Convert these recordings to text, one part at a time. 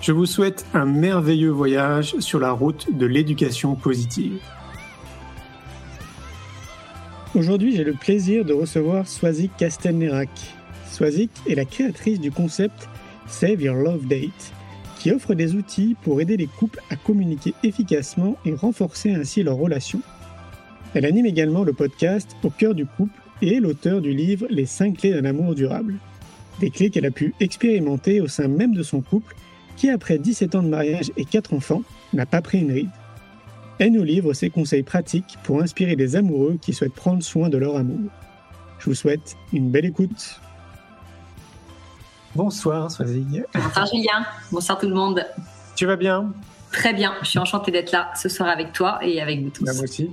Je vous souhaite un merveilleux voyage sur la route de l'éducation positive. Aujourd'hui, j'ai le plaisir de recevoir Swazik Castelnerac. Swazik est la créatrice du concept Save Your Love Date, qui offre des outils pour aider les couples à communiquer efficacement et renforcer ainsi leurs relations. Elle anime également le podcast Au cœur du couple et est l'auteur du livre Les 5 clés d'un amour durable. Des clés qu'elle a pu expérimenter au sein même de son couple, qui après 17 ans de mariage et 4 enfants, n'a pas pris une ride. Elle nous livre ses conseils pratiques pour inspirer les amoureux qui souhaitent prendre soin de leur amour. Je vous souhaite une belle écoute. Bonsoir Swazig. Bonsoir Julien, bonsoir tout le monde. Tu vas bien? Très bien, je suis enchantée d'être là ce soir avec toi et avec vous tous. Bah, moi aussi.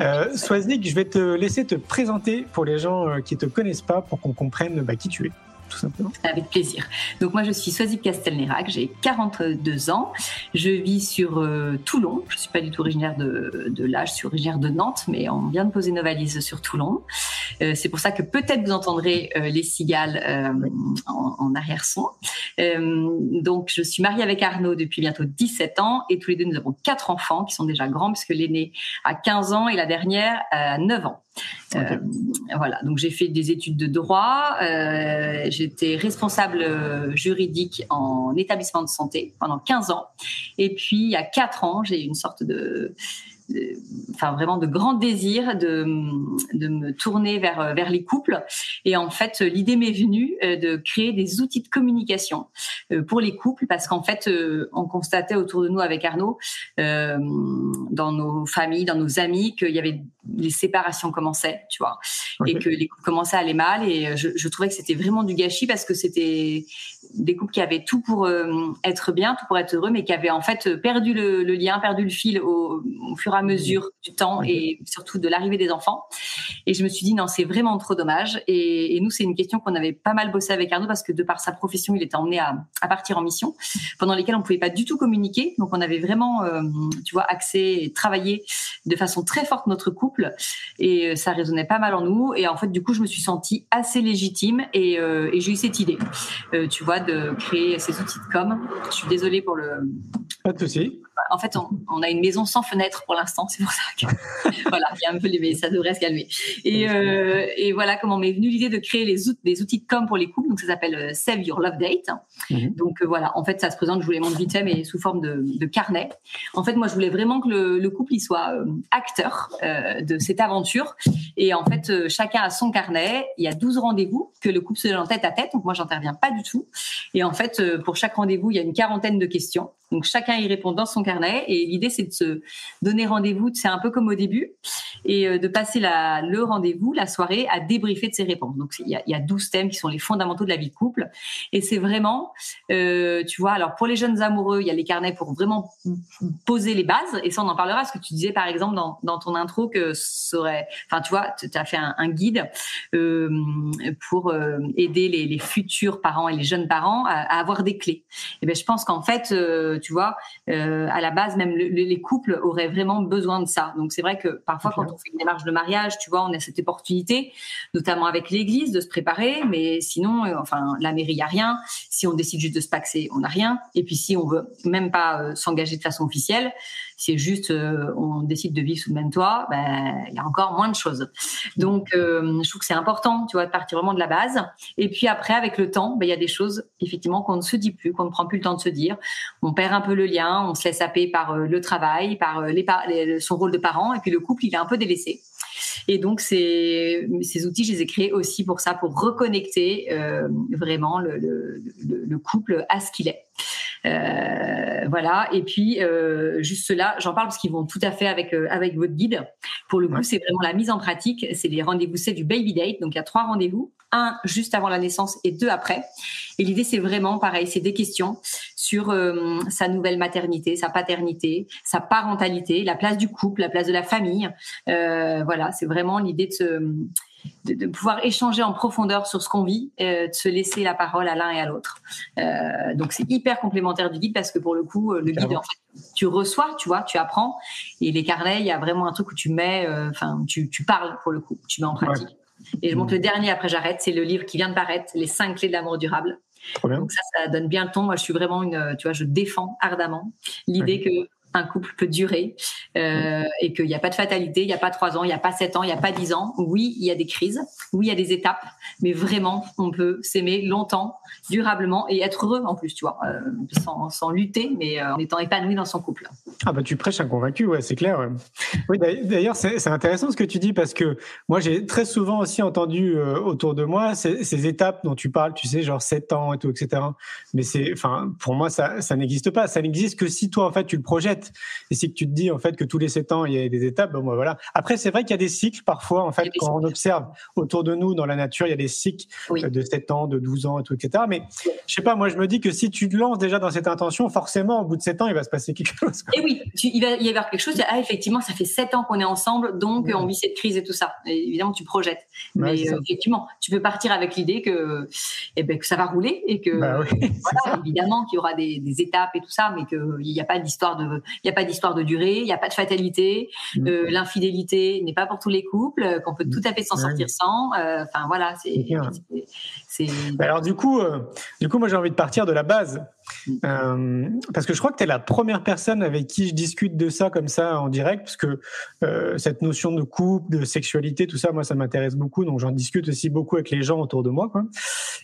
Euh, Swazig, je vais te laisser te présenter pour les gens euh, qui ne te connaissent pas pour qu'on comprenne bah, qui tu es tout simplement. Avec plaisir. Donc moi je suis Swazip Castelnerac, j'ai 42 ans, je vis sur euh, Toulon, je suis pas du tout originaire de, de là, je suis originaire de Nantes, mais on vient de poser nos valises sur Toulon. Euh, c'est pour ça que peut-être vous entendrez euh, les cigales en, en arrière-son. donc je suis mariée avec Arnaud depuis bientôt 17 ans et tous les deux nous avons quatre enfants qui sont déjà grands puisque l'aîné a 15 ans et la dernière a 9 ans. Euh, voilà, donc j'ai fait des études de droit. Euh, J'étais responsable euh, juridique en établissement de santé pendant 15 ans. Et puis, il y a 4 ans, j'ai eu une sorte de enfin vraiment de grand désir de, de me tourner vers vers les couples. Et en fait l'idée m'est venue euh, de créer des outils de communication euh, pour les couples parce qu'en fait euh, on constatait autour de nous avec Arnaud dans nos familles dans nos amis qu'il y avait les séparations commençaient tu vois et que les couples commençaient à aller mal. Et je, je trouvais que c'était vraiment du gâchis parce que c'était des couples qui avaient tout pour être bien tout pour être heureux mais qui avaient en fait perdu le, le lien perdu le fil au, au fur et à mesure du temps et surtout de l'arrivée des enfants. Et je me suis dit non, c'est vraiment trop dommage. Et, nous, c'est une question qu'on avait pas mal bossé avec Arnaud parce que de par sa profession, il était emmené à, partir en mission pendant lesquelles on pouvait pas du tout communiquer. Donc on avait vraiment, euh, tu vois, accès et travaillé de façon très forte notre couple et euh, ça résonnait pas mal en nous. Et en fait, du coup, je me suis sentie assez légitime et, euh, j'ai eu cette idée, tu vois, de créer ces outils de com. Je suis désolée pour le. Pas de souci en fait, on, a une maison sans fenêtre pour l'instant. C'est pour ça que voilà, il y a un peu les, ça devrait se calmer. Et, euh, et voilà comment m'est venue l'idée de créer les outils, des outils de com pour les couples. Donc ça s'appelle euh, Save Your Love Date. Mhm. Donc euh, voilà, en fait, ça se présente. Je vous les montre vite fait, mais sous forme de, de carnet. En fait, moi, je voulais vraiment que le, le couple il soit euh, acteur de cette aventure. Et en fait, chacun a son carnet. Il y a 12 rendez-vous que le couple se donne en tête à tête. Donc moi, j'interviens pas du tout. Et en fait, pour chaque rendez-vous, il y a une quarantaine de questions. Donc chacun y répond dans son carnet. Et l'idée c'est de se donner rendez-vous, c'est un peu comme au début, et euh, de passer le rendez-vous, la soirée, à débriefer de ses réponses. Donc il y a, il y a 12 thèmes qui sont les fondamentaux de la vie de couple. Et c'est vraiment, euh, tu vois, alors pour les jeunes amoureux, il y a les carnets pour vraiment poser les bases. Et ça on en parlera. Parce que tu disais par exemple dans, ton intro que serait, enfin tu vois, tu as fait un, guide euh, pour aider les, futurs parents et les jeunes parents à, à avoir des clés. Et ben je pense qu'en fait tu vois, euh, à la base, même les couples auraient vraiment besoin de ça. Donc c'est vrai que parfois, quand on fait une démarche de mariage, tu vois, on a cette opportunité, notamment avec l'Église, de se préparer. Mais sinon, euh, enfin, la mairie, il a rien. Si on décide juste de se paxer, on n'a rien. Et puis si on veut même pas euh, s'engager de façon officielle, c'est juste on décide de vivre sous le même toit, ben il y a encore moins de choses. Donc je trouve que c'est important, tu vois, de partir vraiment de la base. Et puis après, avec le temps, ben, il y a des choses effectivement qu'on ne se dit plus, qu'on ne prend plus le temps de se dire. On perd un peu le lien, on se laisse happer par le travail, par les, son rôle de parent, et puis le couple il est un peu délaissé. Et donc, ces, ces outils, je les ai créés aussi pour ça, pour reconnecter euh, vraiment le, le, le, couple à ce qu'il est. Euh, voilà. Et puis, euh, juste là, j'en parle parce qu'ils vont tout à fait avec, euh, avec votre guide. Pour le coup, c'est vraiment la mise en pratique. C'est les rendez-vous, c'est du baby date. Donc, il y a trois rendez-vous. Un juste avant la naissance et deux après. Et l'idée, c'est vraiment pareil, c'est des questions sur euh, sa nouvelle maternité, sa paternité, sa parentalité, la place du couple, la place de la famille. Euh, voilà, c'est vraiment l'idée de se de, pouvoir échanger en profondeur sur ce qu'on vit, euh, de se laisser la parole à l'un et à l'autre. Euh, donc c'est hyper complémentaire du guide parce que pour le coup, euh, le guide, en fait, tu reçois, tu vois, tu apprends. Et les carnets, il y a vraiment un truc où tu mets, enfin, tu, tu, parles pour le coup, tu mets en pratique. Et je montre le dernier, après j'arrête, c'est le livre qui vient de paraître, Les cinq clés de l'amour durable. Donc ça, ça donne bien le ton. Moi, je suis vraiment une, tu vois, je défends ardemment l'idée que un couple peut durer euh, et qu'il n'y a pas de fatalité, il n'y a pas trois ans, il n'y a pas sept ans, il n'y a pas dix ans. Oui, il y a des crises, oui, il y a des étapes, mais vraiment, on peut s'aimer longtemps, durablement et être heureux en plus, tu vois, euh, sans, sans, lutter, mais euh, en étant épanoui dans son couple. Ah bah tu prêches un convaincu, ouais, c'est clair. Oui, d'ailleurs, c'est intéressant ce que tu dis parce que moi, j'ai très souvent aussi entendu autour de moi ces, ces, étapes dont tu parles, tu sais, genre sept ans et tout, etc. Mais c'est, enfin, pour moi, ça, ça n'existe pas. Ça n'existe que si toi, en fait, tu le projettes et si tu te dis en fait que tous les sept ans il y a des étapes, bon, bah, voilà. Après, c'est vrai qu'il y a des cycles parfois. En fait, quand on observe autour de nous dans la nature, il y a des cycles euh, de 7 ans, de 12 ans, et tout, etc. Mais je sais pas, moi je me dis que si tu te lances déjà dans cette intention, forcément au bout de 7 ans, il va se passer quelque chose. Et oui, il va y avoir quelque chose. Ah, effectivement, ça fait 7 ans qu'on est ensemble, donc on vit cette crise et tout ça. évidemment, tu projettes. Mais euh, effectivement, tu peux partir avec l'idée que, eh ben, que ça va rouler et que, bah voilà, évidemment qu'il y aura des, des, étapes et tout ça, mais qu'il n'y a pas d'histoire de, il n'y a pas d'histoire de durée, il n'y a pas de fatalité. Mm. Euh, l'infidélité n'est pas pour tous les couples, euh, qu'on peut tout à fait s'en sortir sans. Euh, enfin voilà, c'est. Alors du coup, du coup, moi j'ai envie de partir de la base. Mm. parce que je crois que tu es la première personne avec qui je discute de ça comme ça en direct, parce que cette notion de couple, de sexualité, tout ça, moi, ça m'intéresse beaucoup, donc j'en discute aussi beaucoup avec les gens autour de moi. Quoi.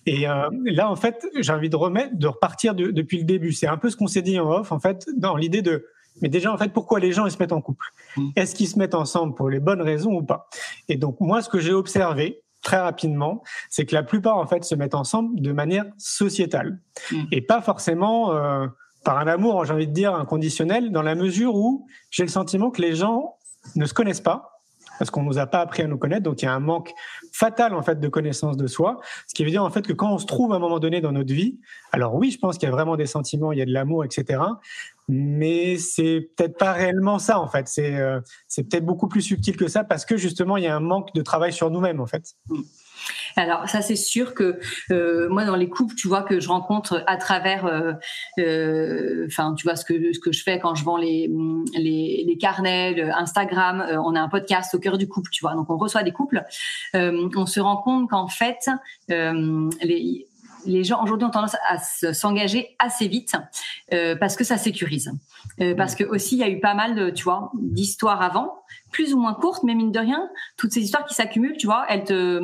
Et là, en fait, j'ai envie de remettre, de repartir depuis le début. C'est un peu ce qu'on s'est dit en off, en fait, dans l'idée de mais déjà, en fait, pourquoi les gens ils se mettent en couple? Mm. Est-ce qu'ils se mettent ensemble pour les bonnes raisons ou pas? Et donc, moi, ce que j'ai observé très rapidement, c'est que la plupart, en fait, se mettent ensemble de manière sociétale mm. et pas forcément euh, par un amour, j'ai envie de dire, inconditionnel, dans la mesure où j'ai le sentiment que les gens ne se connaissent pas parce qu'on nous a pas appris à nous connaître. Donc il y a un manque fatal en fait de connaissance de soi, ce qui veut dire en fait que quand on se trouve à un moment donné dans notre vie, alors oui, je pense qu'il y a vraiment des sentiments, il y a de l'amour, etc. Mais c'est peut-être pas réellement ça en fait. C'est euh, peut-être beaucoup plus subtil que ça parce que justement il y a un manque de travail sur nous-mêmes en fait. Mm. Alors ça c'est sûr que euh, moi dans les couples tu vois que je rencontre à travers euh, euh, enfin tu vois ce que ce que je fais quand je vends les les, les carnets Instagram on a un podcast au cœur du couple tu vois donc on reçoit des couples on se rend compte qu'en fait les les gens aujourd'hui ont tendance à s'engager assez vite parce que ça sécurise. parce que aussi il y a eu pas mal de tu vois d'histoires avant, plus ou moins courtes, mais mine de rien, toutes ces histoires qui s'accumulent, tu vois, elles te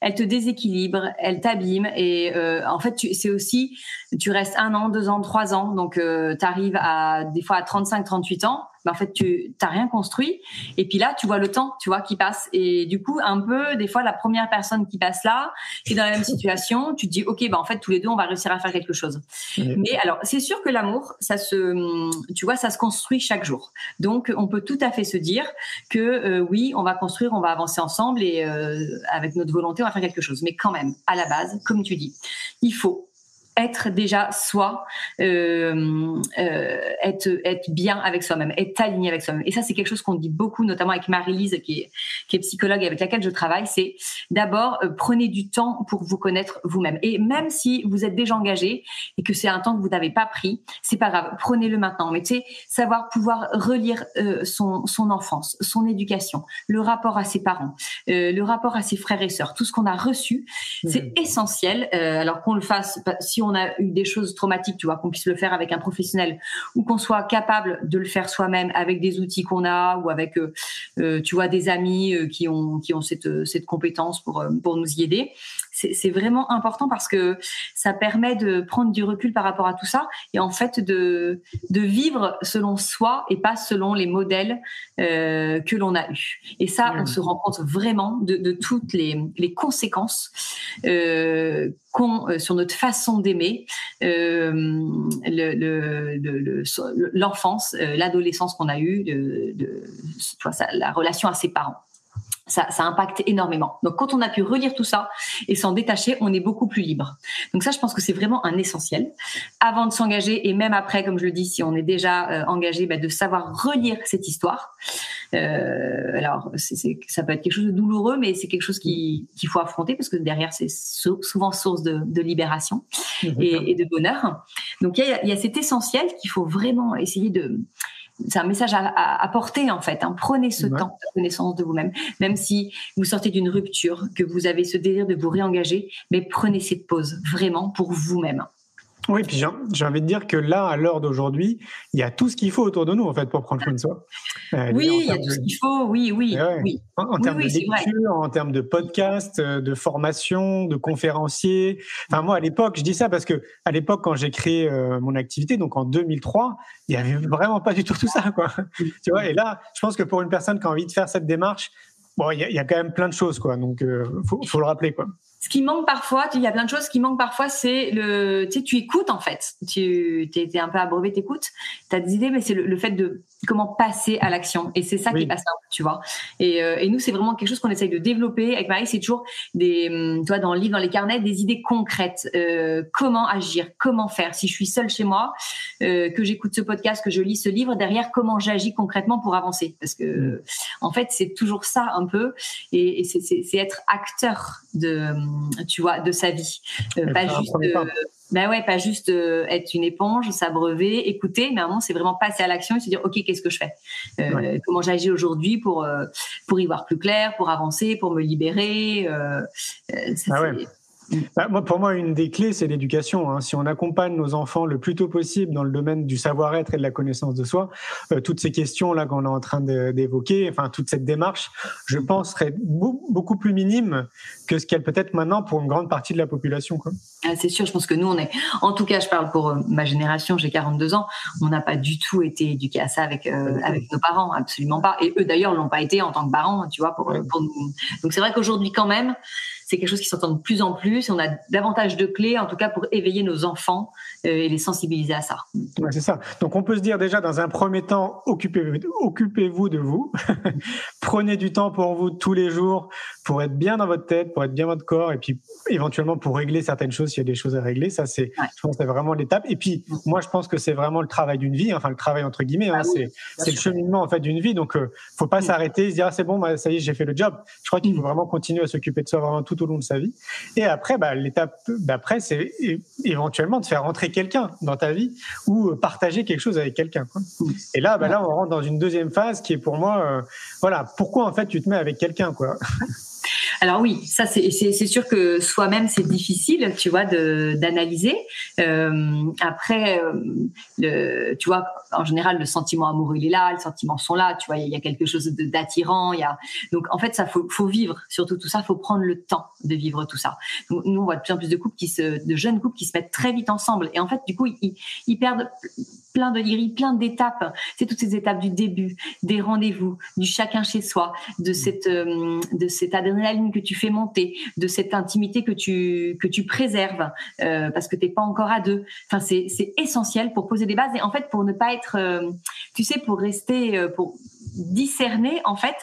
elle te déséquilibre, elle t'abîme et euh, en fait c'est aussi tu restes un an, deux ans, trois ans, donc euh, tu arrives à des fois à 35, 38 ans en fait, tu n'as rien construit. Et puis là, tu vois le temps, tu vois, qui passe. Et du coup, un peu, des fois, la première personne qui passe là, est dans la même situation, tu te dis, OK, bah, en fait, tous les deux, on va réussir à faire quelque chose. Mais alors, c'est sûr que l'amour, ça se, tu vois, ça se construit chaque jour. Donc, on peut tout à fait se dire que euh, oui, on va construire, on va avancer ensemble et euh, avec notre volonté, on va faire quelque chose. Mais quand même, à la base, comme tu dis, il faut être déjà soi, euh, euh, être, être bien avec soi-même, être aligné avec soi-même. Et ça, c'est quelque chose qu'on dit beaucoup, notamment avec Marie-Lise, qui est, qui est psychologue et avec laquelle je travaille. C'est d'abord, euh, prenez du temps pour vous connaître vous-même. Et même si vous êtes déjà engagé et que c'est un temps que vous n'avez pas pris, c'est pas grave, prenez-le maintenant. Mais tu sais, savoir pouvoir relire son, son enfance, son éducation, le rapport à ses parents, le rapport à ses frères et sœurs, tout ce qu'on a reçu, c'est mmh. essentiel. alors qu'on le fasse, si on a eu des choses traumatiques, tu vois, qu'on puisse le faire avec un professionnel ou qu'on soit capable de le faire soi-même avec des outils qu'on a ou avec, tu vois, des amis qui ont qui ont cette compétence pour nous y aider c'est vraiment important parce que ça permet de prendre du recul par rapport à tout ça et en fait de, de vivre selon soi et pas selon les modèles euh, que l'on a eus. Et ça, on se rend compte vraiment de, de toutes les, les conséquences euh, qu'ont euh, sur notre façon d'aimer euh, l'enfance, le, le, l'adolescence qu'on a eue, de, de, la relation à ses parents ça, ça impacte énormément. Donc quand on a pu relire tout ça et s'en détacher, on est beaucoup plus libre. Donc ça, je pense que c'est vraiment un essentiel. Avant de s'engager et même après, comme je le dis, si on est déjà euh, engagé, bah, de savoir relire cette histoire. Euh, alors c'est, ça peut être quelque chose de douloureux, mais c'est quelque chose qu'il faut affronter parce que derrière c'est souvent source de, de libération et, et, de bonheur. Donc il y a, il y a cet essentiel qu'il faut vraiment essayer de c'est un message à, apporter en fait. Hein. Prenez ce temps de connaissance de vous-même, même si vous sortez d'une rupture, que vous avez ce désir de vous réengager, mais prenez cette pause vraiment pour vous-même. Oui, puis j'ai envie de dire que là, à l'heure d'aujourd'hui, il y a tout ce qu'il faut autour de nous, en fait, pour prendre soin de soi. Euh, oui, il y a tout ce qu'il faut, oui, oui. Eh oui. En, termes de lecture, en termes de podcast, euh, de formation, de conférenciers. Enfin, moi, à l'époque, je dis ça parce que à l'époque, quand j'ai créé euh, mon activité, donc en 2003, il y avait vraiment pas du tout tout ça, quoi. tu vois, et là, je pense que pour une personne qui a envie de faire cette démarche, bon, il y, a, quand même plein de choses, quoi. Donc, euh, faut, faut le rappeler, quoi ce qui manque parfois, il y a plein de choses qui manquent parfois, c'est le, tu sais, tu écoutes en fait. Tu es, un peu abreuvé, t'écoutes, tu as des idées, mais c'est le, fait de comment passer à l'action. Et c'est ça qui est pas simple, tu vois. Et, euh, et nous, c'est vraiment quelque chose qu'on essaye de développer. Avec Marie, c'est toujours des, hum, tu vois, dans le livre, dans les carnets, des idées concrètes. Euh, comment agir, comment faire. Si je suis seule chez moi, euh, que j'écoute ce podcast, que je lis ce livre, derrière, comment j'agis concrètement pour avancer. Parce que, mmh. en fait, c'est toujours ça un peu. Et, et c'est être acteur de hum, tu vois, de sa vie. Pas juste, ben ouais, pas juste euh, être une éponge, s'abreuver, écouter, mais à un moment, c'est vraiment passer à l'action et se dire, ok, qu'est-ce que je fais? Comment j'agis aujourd'hui pour pour y voir plus clair, pour avancer, pour me libérer. Ça, ah bah, pour moi, une des clés, c'est l'éducation. Hein. Si on accompagne nos enfants le plus tôt possible dans le domaine du savoir-être et de la connaissance de soi, euh, toutes ces questions-là qu'on est en train d'évoquer, enfin toute cette démarche, je pense, serait beaucoup plus minime que ce qu'elle peut être maintenant pour une grande partie de la population. Ah, c'est sûr, je pense que nous, on est, en tout cas, je parle pour euh, ma génération, j'ai 42 ans, on n'a pas du tout été éduqués à ça avec, euh, avec nos parents, absolument pas. Et eux, d'ailleurs, l'ont pas été en tant que parents, tu vois, pour, pour nous. Donc c'est vrai qu'aujourd'hui, quand même, c'est quelque chose qui s'entend de plus en plus et on a davantage de clés, en tout cas pour éveiller nos enfants euh, et les sensibiliser à ça. Ouais, c'est ça. Donc on peut se dire déjà dans un premier temps, occupez-vous occupez de vous, prenez du temps pour vous tous les jours pour être bien dans votre tête, pour être bien dans votre corps et puis éventuellement pour régler certaines choses s'il y a des choses à régler. Ça c'est, je pense, c'est vraiment l'étape. Et puis moi je pense que c'est vraiment le travail d'une vie, enfin le travail entre guillemets, hein, ah c'est, c'est le cheminement en fait d'une vie. Donc euh, faut pas mm. s'arrêter, se dire ah, c'est bon, bah, ça y est j'ai fait le job. Je crois qu'il faut mm. vraiment continuer à s'occuper de soi vraiment tout au long de sa vie. Et après, bah, l'étape d'après, c'est éventuellement de faire rentrer quelqu'un dans ta vie ou partager quelque chose avec quelqu'un. Et là, bah, là, on rentre dans une deuxième phase qui est pour moi, euh, voilà, pourquoi en fait tu te mets avec quelqu'un, quoi? Alors oui, ça c'est sûr que soi-même c'est difficile, tu vois, d'analyser. Euh, après, euh, tu vois, en général le sentiment amoureux il est là, les sentiments sont là, tu vois, il y, a quelque chose d'attirant, a donc en fait ça faut, vivre, surtout tout ça, faut prendre le temps de vivre tout ça. Nous on voit de plus en plus de couples qui se, de jeunes couples qui se mettent très vite ensemble et en fait du coup ils perdent plein de lyriques, plein d'étapes. C'est toutes ces étapes du début, des rendez-vous, du chacun chez soi, de cette euh, de cette adrénaline que tu fais monter, de cette intimité que tu que tu préserves euh, parce que t'es pas encore à deux. Enfin, c'est c'est essentiel pour poser des bases et en fait pour ne pas être, euh, tu sais, pour rester pour discerner en fait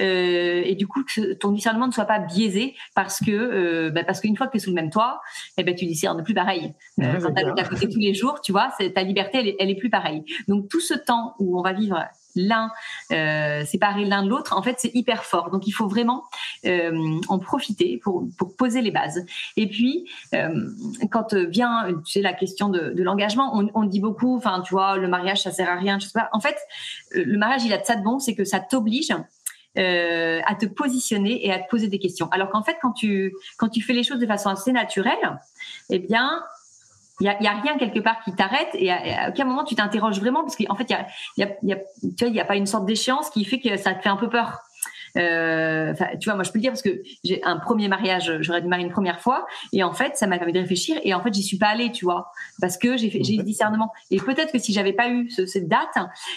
euh, et du coup que ton discernement ne soit pas biaisé parce que euh, bah, parce qu'une fois que tu es sous le même toit et eh ben tu discernes plus pareil. Euh, quand tu à côté tous les jours tu vois ta liberté elle est, elle est plus pareille. Donc tout ce temps où on va vivre l'un euh, séparés l'un de l'autre, en fait, c'est hyper fort. Donc, il faut vraiment euh, en profiter pour, poser les bases. Et puis, euh, quand vient, tu sais, la question de, l'engagement, on, on, dit beaucoup, enfin, tu vois, le mariage, ça sert à rien. Je sais pas. En fait, le mariage, il a de ça de bon, c'est que ça t'oblige euh, à te positionner et à te poser des questions. Alors qu'en fait, quand tu quand tu fais les choses de façon assez naturelle, eh bien, Il y a, y a, rien quelque part qui t'arrête et à, aucun moment tu t'interroges vraiment parce qu'en fait il y a, y, a, y a, tu vois, il y a pas une sorte d'échéance qui fait que ça te fait un peu peur. Euh, tu vois, moi je peux le dire parce que j'ai un premier mariage, j'aurais dû marier une première fois, et en fait ça m'a permis de réfléchir, et en fait j'y suis pas allée, tu vois, parce que j'ai fait, j'ai eu discernement. Et peut-être que si j'avais pas eu ce, cette date,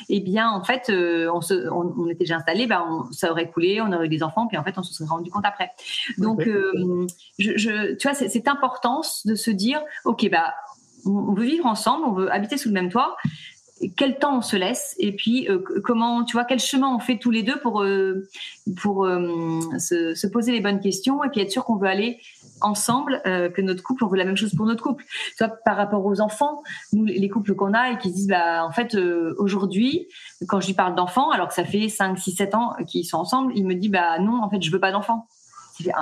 eh bien en fait euh, on, se, on, on, était déjà installé, ben on, ça aurait coulé, on aurait eu des enfants, puis en fait on se serait rendu compte après. Donc euh, je, je, tu vois, cette importance de se dire, ok, bah on veut vivre ensemble, on veut habiter sous le même toit. Quel temps on se laisse et puis euh, comment tu vois quel chemin on fait tous les deux pour euh, pour euh, se, se, poser les bonnes questions et puis être sûr qu'on veut aller ensemble que notre couple on veut la même chose pour notre couple. Tu vois par rapport aux enfants nous les couples qu'on a et qui se disent bah en fait aujourd'hui quand je lui parle d'enfants alors que ça fait 5 6 7 ans qu'ils sont ensemble il me dit bah non en fait je veux pas d'enfants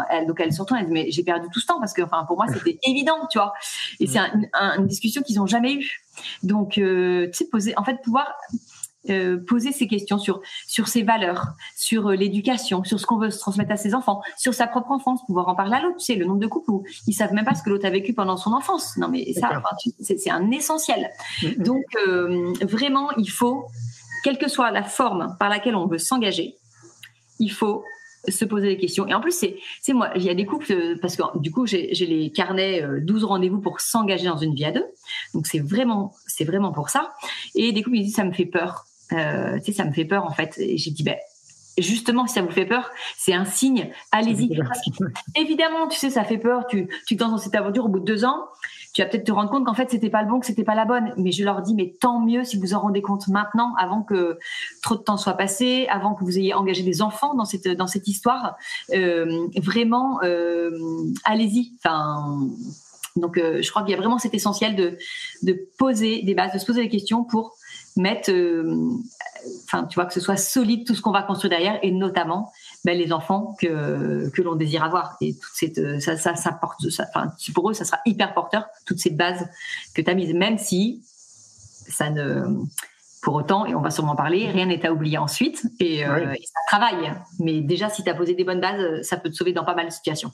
elle, donc elle surtout elle dit mais j'ai perdu tout ce temps parce que enfin pour moi c'était évident tu vois et c'est un, un, une discussion qu'ils ont jamais eue donc, euh, tu sais, poser, en fait, pouvoir euh, poser ces questions sur sur ses valeurs, sur euh, l'éducation, sur ce qu'on veut se transmettre à ses enfants, sur sa propre enfance, pouvoir en parler à l'autre. Tu sais, le nombre de couples où ils savent même pas ce que l'autre a vécu pendant son enfance. Non, mais ça, c'est un essentiel. Mm-hmm. Donc, euh, vraiment, il faut, quelle que soit la forme par laquelle on veut s'engager, il faut se poser des questions. Et en plus, c'est, moi, il y a des couples, euh, parce que du coup, j'ai, j'ai les carnets 12 euh, rendez-vous pour s'engager dans une vie à deux. Donc, c'est vraiment, c'est vraiment pour ça. Et des couples, ils disent, ça me fait peur. Euh, tu sais, ça me fait peur, en fait. Et j'ai dit, ben, justement, si ça vous fait peur, c'est un signe. Allez-y. Évidemment, tu sais, ça fait peur. Tu, tu te dans cette aventure au bout de deux ans tu vas peut-être te rendre compte qu'en fait c'était pas le bon, que c'était pas la bonne. Mais je leur dis, mais tant mieux si vous en rendez compte maintenant, avant que trop de temps soit passé, avant que vous ayez engagé des enfants dans cette dans cette histoire. Euh, vraiment, euh, allez-y. Enfin. Donc, euh, je crois qu'il y a vraiment cet essentiel de, de poser des bases, de se poser des questions pour mettre, euh, enfin, tu vois, que ce soit solide tout ce qu'on va construire derrière, et notamment ben, les enfants que, que l'on désire avoir. Et toute cette, euh, ça, ça, ça porte, ça, enfin, pour eux, ça sera hyper porteur, toutes ces bases que tu as mises, même si ça ne, pour autant, et on va sûrement en parler, rien n'est à oublier ensuite, et, euh, et ça travaille. Mais déjà, si tu as posé des bonnes bases, ça peut te sauver dans pas mal de situations.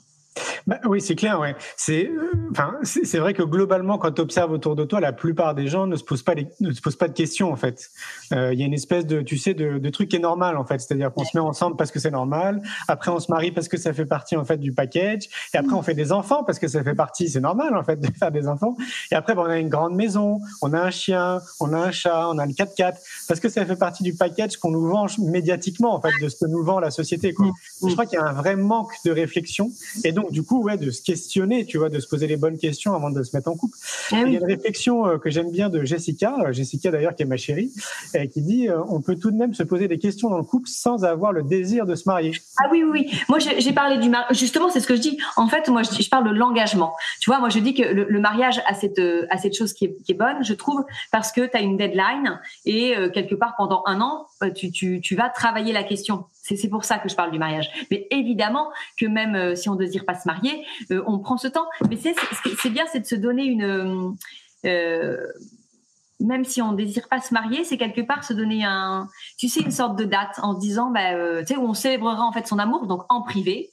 Bah, oui, c'est clair. Ouais. C'est, euh, enfin, c'est vrai que globalement, quand tu observes autour de toi, la plupart des gens ne se posent pas, ne se posent pas de questions en fait. Euh, il y a une espèce de, tu sais, de, de truc qui est normal en fait. C'est-à-dire qu'on se met ensemble parce que c'est normal. Après, on se marie parce que ça fait partie en fait du package. Et après, on fait des enfants parce que ça fait partie. C'est normal en fait de faire des enfants. Et après, on a une grande maison, on a un chien, on a un chat, on a le 4x4 parce que ça fait partie du package qu'on nous vend médiatiquement en fait de ce que nous vend la société. Quoi. Je crois qu'il y a un vrai manque de réflexion. Et donc du coup, ouais, de se questionner, tu vois, de se poser les bonnes questions avant de se mettre en couple. Ah Il y a une réflexion euh, que j'aime bien de Jessica, euh, Jessica d'ailleurs qui est ma chérie, qui dit euh, on peut tout de même se poser des questions dans le couple sans avoir le désir de se marier. Ah oui, oui, oui. Moi, j'ai parlé du mariage. Justement, c'est ce que je dis. En fait, moi, je, parle de l'engagement. Tu vois, moi, je dis que le, mariage a cette, a cette chose qui est, qui est, bonne, je trouve, parce que tu as une deadline et quelque part, pendant un an, tu, tu, tu vas travailler la question. C'est pour ça que je parle du mariage. Mais évidemment que même euh, si on ne désire pas se marier, euh, on prend ce temps. Mais c'est bien, c'est de se donner une... Euh, même si on ne désire pas se marier, c'est quelque part se donner un, tu sais, une sorte de date en se disant, bah, tu sais, où on célébrera en fait son amour, donc en privé,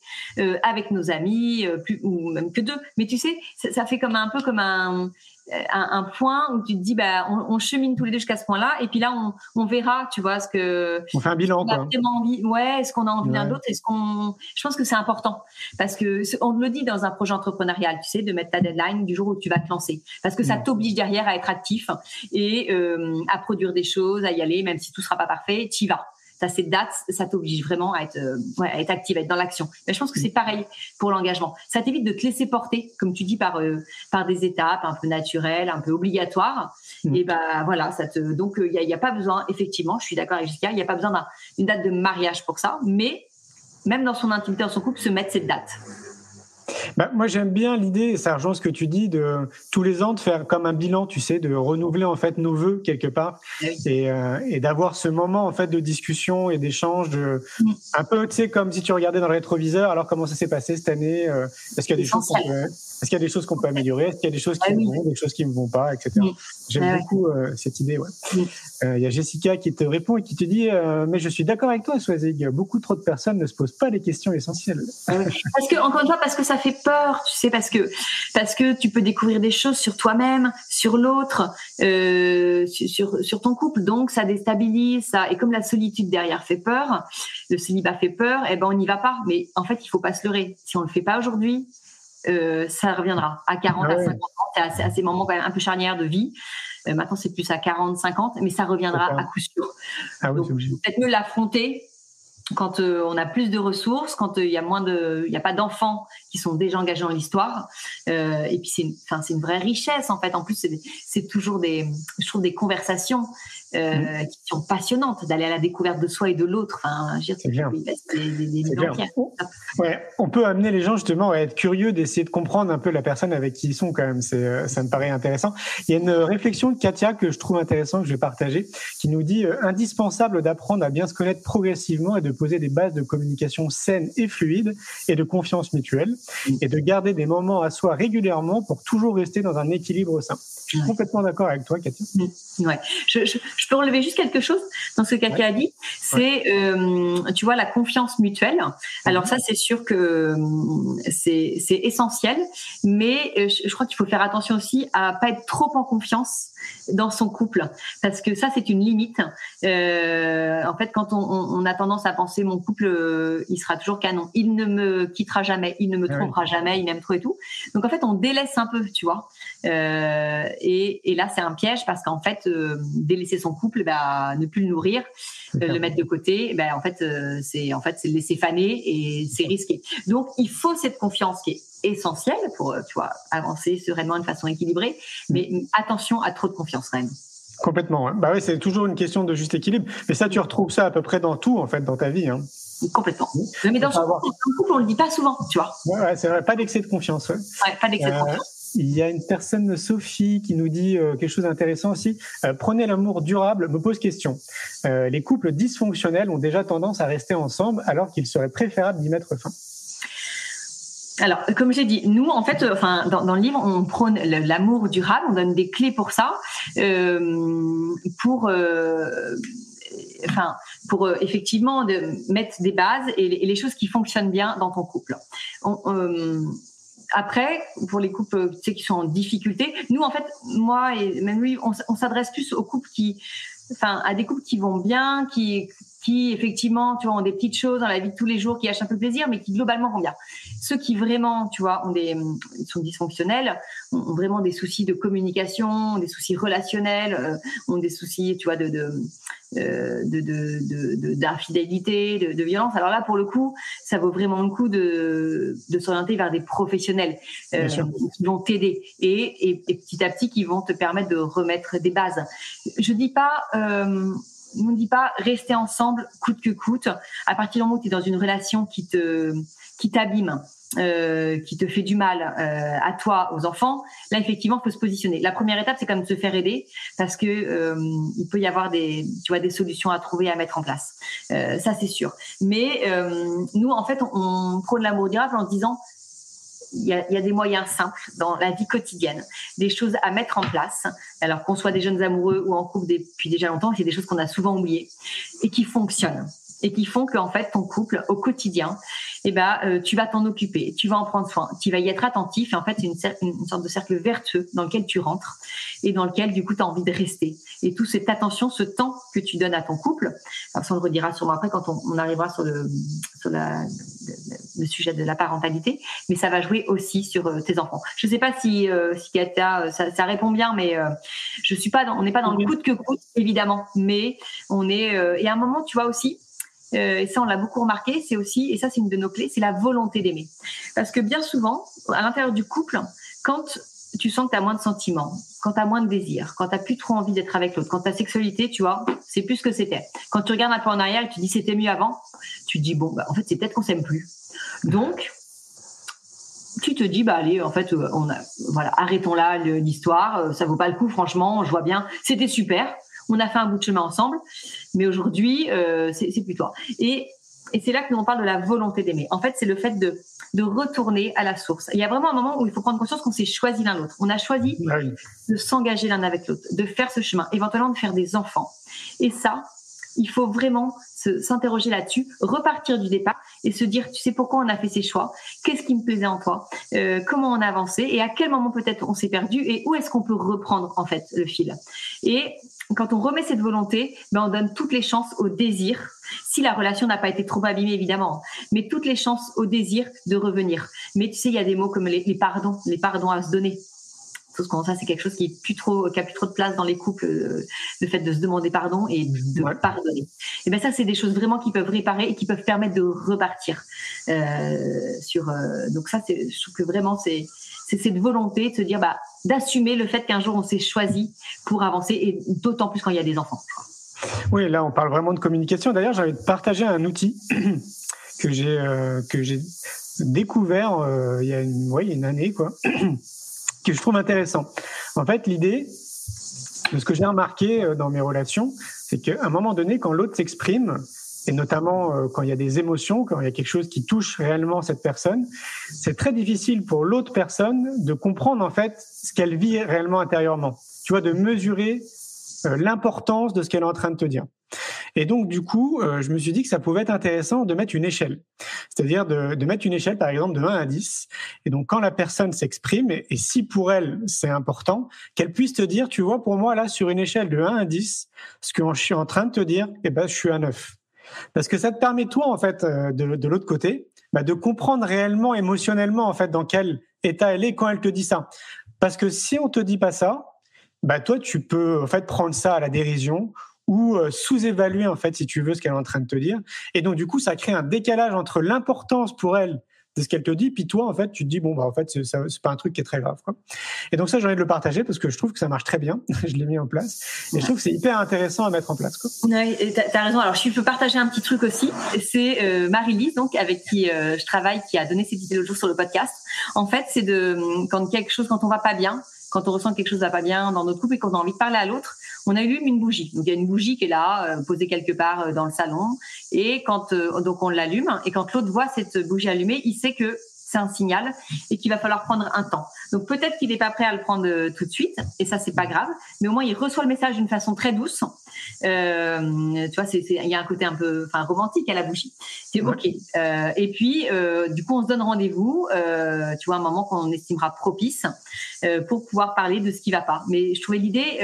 avec nos amis, plus ou même que deux. Mais tu sais, ça, ça fait comme un peu comme un, un, un, point où tu te dis bah on, on chemine tous les deux jusqu'à ce point-là et puis là on, on, verra tu vois ce que on fait un bilan quoi. Envie, ouais est-ce qu'on a envie d'un d'autre est-ce qu'on je pense que c'est important. Parce que on le dit dans un projet entrepreneurial tu sais de mettre ta deadline du jour où tu vas te lancer. Parce que ça t'oblige derrière à être actif et euh, à produire des choses à y aller même si tout sera pas parfait tu y vas cette date, ça t'oblige vraiment à être, euh, ouais, à être actif, à être dans l'action. Mais je pense que c'est pareil pour l'engagement. Ça t'évite de te laisser porter, comme tu dis, par euh, par des étapes un peu naturelles, un peu obligatoires. Mm. Et ben voilà, ça te donc il euh, n'y a, a, pas besoin. Effectivement, je suis d'accord avec Jessica, il n'y a pas besoin d'une date de mariage pour ça, mais même dans son intimité, dans son couple, se mettre cette date. Bah, moi, j'aime bien l'idée, ça rejoint ce que tu dis, de tous les ans de faire comme un bilan, tu sais, de renouveler en fait nos vœux quelque part. Et, euh, et d'avoir ce moment en fait de discussion et d'échange, de, un peu, tu sais, comme si tu regardais dans le rétroviseur. Alors comment ça s'est passé cette année euh, Est-ce qu'il y a des choses qu'on peut, Est-ce qu'il y a des choses qu'on peut améliorer? Est-ce qu'il y a des choses qui Ah me vont, des choses qui me vont pas, etc. Oui. J'aime Ah beaucoup euh, cette idée. ouais. Euh, Il y a Jessica qui te répond et qui te dit euh, Mais je suis d'accord avec toi, Swazig. Beaucoup trop de personnes ne se posent pas les questions essentielles. Parce que encore une fois, parce que ça fait peur, tu sais, parce que parce que tu peux découvrir des choses sur toi-même, sur l'autre, sur, sur ton couple, donc ça déstabilise, ça. Et comme la solitude derrière fait peur, le célibat fait peur, eh ben on n'y va pas. Mais en fait, il faut pas se leurrer. Si on le fait pas aujourd'hui, euh, ça reviendra à 40, Ah à ouais. 50 ans, c'est à, ces- à ces moments quand même un peu charnières de vie. Euh, maintenant, c'est plus à 40, 50, mais ça reviendra à coup sûr. Ah oui, peut-être mieux l'affronter quand euh, on a plus de ressources, quand euh, il y a moins de, il y a pas d'enfants qui sont déjà engagés dans l'histoire. Euh, et puis c'est, une- enfin c'est une vraie richesse en fait. En plus c'est toujours des, je trouve des conversations euh, Mm. qui sont passionnantes d'aller à la découverte de soi et de l'autre. Enfin, je veux dire, entières. Ouais, on peut amener les gens justement à être curieux, d'essayer de comprendre un peu la personne avec qui ils sont quand même. C'est, euh, ça me paraît intéressant. Il y a une réflexion de Katia que je trouve intéressante que je vais partager, qui nous dit euh, indispensable d'apprendre à bien se connaître progressivement et de poser des bases de communication saine et fluide et de confiance mutuelle et de garder des moments à soi régulièrement pour toujours rester dans un équilibre sain. Je suis Ouais. complètement d'accord avec toi, Katia. Ouais. Je, je, je peux relever juste quelque chose dans ce que Katia a dit. C'est, euh, tu vois, la confiance mutuelle. Alors ça, c'est sûr que euh, c'est c'est essentiel, mais euh, je, crois qu'il faut faire attention aussi à pas être trop en confiance dans son couple, parce que ça, c'est une limite. Euh, en fait, quand on, on, a tendance à penser mon couple, euh, il sera toujours canon, il ne me quittera jamais, il ne me Ah trompera jamais, il m'aime trop et tout. Donc en fait, on délaisse un peu, tu vois. Euh, et, et là, c'est un piège parce qu'en fait, euh, délaisser son couple, bah, ne plus le nourrir, euh, le mettre de côté, bah, en fait, c'est en fait c'est le laisser faner et c'est risqué. Donc, il faut cette confiance qui est essentielle pour, euh, tu vois, avancer sereinement de façon équilibrée. Mais attention à trop de confiance quand même. Complètement. ouais. Bah oui, c'est toujours une question de juste équilibre. Mais ça, tu retrouves ça à peu près dans tout, en fait, dans ta vie. Hein. Complètement. Mais dans avoir- couple, le couple, on le dit pas souvent, tu vois. Ouais, ouais, c'est vrai, pas d'excès de confiance. Ouais. Ouais, pas d'excès de confiance. Il y a une personne, Sophie, qui nous dit euh, quelque chose d'intéressant aussi. Euh, prenez l'amour durable, me pose question. Euh, les couples dysfonctionnels ont déjà tendance à rester ensemble alors qu'il serait préférable d'y mettre fin. Alors, comme j'ai dit, nous, en fait, enfin, dans, le livre, on prône l'amour durable, on donne des clés pour ça, pour, enfin, pour effectivement de mettre des bases et les, choses qui fonctionnent bien dans ton couple. Après, pour les couples tu sais, qui sont en difficulté, nous, en fait, moi et même lui, on s'adresse plus aux couples qui, enfin, à des couples qui vont bien, qui, qui effectivement, tu vois, ont des petites choses dans la vie de tous les jours, qui achètent un peu plaisir, mais qui globalement vont bien. Ceux qui vraiment, tu vois, ont des, sont dysfonctionnels, ont ont vraiment des soucis de communication, ont des soucis relationnels, euh, ont des soucis, tu vois, de, de, euh, de, de, de- de- d'infidélité, de, de violence. Alors là, pour le coup, ça vaut vraiment le coup de, de s'orienter vers des professionnels euh, qui vont t'aider et, et, et petit à petit qui vont te permettre de remettre des bases. Je dis pas, euh, ne dit pas rester ensemble coûte que coûte. À partir du moment où tu es dans une relation qui te qui t'abîme, euh, qui te fait du mal euh, à toi, aux enfants, là effectivement, il faut se positionner. La première étape, c'est quand même de se faire aider parce que euh, il peut y avoir des, tu vois, des solutions à trouver, à mettre en place. Ça, c'est sûr. Mais nous, en fait, on, on prône l'amour durable en se disant il y, a, des moyens simples dans la vie quotidienne, des choses à mettre en place. Alors qu'on soit des jeunes amoureux ou en couple depuis déjà longtemps, c'est des choses qu'on a souvent oubliées et qui fonctionnent et qui font qu'en fait ton couple au quotidien, eh ben euh, tu vas t'en occuper, tu vas en prendre soin, tu vas y être attentif et en fait c'est une, sorte de cercle vertueux dans lequel tu rentres et dans lequel du coup tu as envie de rester. Et toute cette attention, ce temps que tu donnes à ton couple, alors ça on le redira sûrement après quand on, on arrivera sur le sur la, le, sujet de la parentalité, mais ça va jouer aussi sur euh, tes enfants. Je sais pas si euh, si Kata, euh, ça, ça répond bien, mais je suis pas dans, on n'est pas dans le coûte que coûte évidemment, mais on est et à un moment tu vois aussi euh, et ça on l'a beaucoup remarqué, c'est aussi, et ça c'est une de nos clés, c'est la volonté d'aimer. Parce que bien souvent, à l'intérieur du couple, quand tu sens que tu as moins de sentiments, quand tu as moins de désir, quand tu plus trop envie d'être avec l'autre, quand ta sexualité, tu vois, c'est plus ce que c'était. Quand tu regardes un peu en arrière et tu dis c'était mieux avant, tu te dis bon, bah, en fait c'est peut-être qu'on s'aime plus. Donc, tu te dis bah allez en fait euh, on a voilà arrêtons là l'histoire euh, ça vaut pas le coup franchement je vois bien c'était super on a fait un bout de chemin ensemble mais aujourd'hui euh, c'est plus toi et et c'est là que l'on parle de la volonté d'aimer en fait c'est le fait de de retourner à la source. Il y a vraiment un moment où il faut prendre conscience qu'on s'est choisi l'un l'autre. On a choisi de s'engager l'un avec l'autre, de faire ce chemin, éventuellement de faire des enfants. Et ça, il faut vraiment s'interroger là-dessus, repartir du départ et se dire, tu sais pourquoi on a fait ces choix, qu'est-ce qui me plaisait en toi, euh, comment on a avancé? Et à quel moment peut-être on s'est perdu? Et où est-ce qu'on peut reprendre en fait le fil? Et quand on remet cette volonté, ben on donne toutes les chances au désir, si la relation n'a pas été trop abîmée évidemment, mais toutes les chances au désir de revenir. Mais tu sais, il y a des mots comme les, les pardons, les pardons à se donner tout ça, c'est quelque chose qui est plus trop, qui a plus trop de place dans les couples, euh, le fait de se demander pardon et de pardonner. Et ben ça, c'est des choses vraiment qui peuvent réparer et qui peuvent permettre de repartir euh, sur. Euh, donc ça, c'est, je trouve que vraiment c'est c'est cette volonté de se dire bah d'assumer le fait qu'un jour on s'est choisi pour avancer et d'autant plus quand il y a des enfants. Oui, là on parle vraiment de communication. D'ailleurs, j'avais partagé un outil que j'ai que j'ai découvert il y a une, ouais, il y a une année quoi que je trouve intéressant. En fait, l'idée de ce que j'ai remarqué euh, dans mes relations, c'est qu'à un moment donné, quand l'autre s'exprime, et notamment euh, quand il y a des émotions, quand il y a quelque chose qui touche réellement cette personne, c'est très difficile pour l'autre personne de comprendre en fait ce qu'elle vit réellement intérieurement. Tu vois, de mesurer euh, l'importance de ce qu'elle est en train de te dire. Et donc, du coup, je me suis dit que ça pouvait être intéressant de mettre une échelle. C'est-à-dire de, de, mettre une échelle, par exemple, de 1 à 10. Et donc, quand la personne s'exprime, et, si pour elle, c'est important, qu'elle puisse te dire, tu vois, pour moi, là, sur une échelle de 1 à 10, ce que je suis en train de te dire, eh ben, je suis à 9. Parce que ça te permet, toi, en fait, euh, de, de l'autre côté, bah, de comprendre réellement, émotionnellement, en fait, dans quel état elle est quand elle te dit ça. Parce que si on te dit pas ça, bah toi tu peux en fait prendre ça à la dérision ou euh, sous-évaluer en fait si tu veux ce qu'elle est en train de te dire. Et donc du coup ça crée un décalage entre l'importance pour elle de ce qu'elle te dit puis toi en fait tu te dis bon bah en fait c'est, pas un truc qui est très grave quoi. et donc ça j'ai envie de le partager parce que je trouve que ça marche très bien. Je l'ai mis en place. Et je trouve que c'est hyper intéressant à mettre en place quoi. Oui, t'as, as raison. Alors je peux partager un petit truc aussi. C'est euh, Marie-Lise donc avec qui euh, je travaille qui a donné cette idée l'autre jour sur le podcast. En fait c'est de quand quelque chose quand on va pas bien quand on ressent quelque chose va pas bien dans notre couple et qu'on a envie de parler à l'autre, on allume une bougie. Donc il y a une bougie qui est là, euh, posée quelque part euh, dans le salon, et quand euh, donc on l'allume et quand l'autre voit cette bougie allumée, il sait que c'est un signal et qu'il va falloir prendre un temps. Donc peut-être qu'il n'est pas prêt à le prendre tout de suite et ça c'est pas grave, mais au moins il reçoit le message d'une façon très douce. Euh, tu vois, il y a un côté un peu enfin romantique à la bougie. C'est ok. Euh, et puis euh, du coup on se donne rendez-vous, tu vois un moment qu'on estimera propice pour pouvoir parler de ce qui va pas. Mais je trouvais l'idée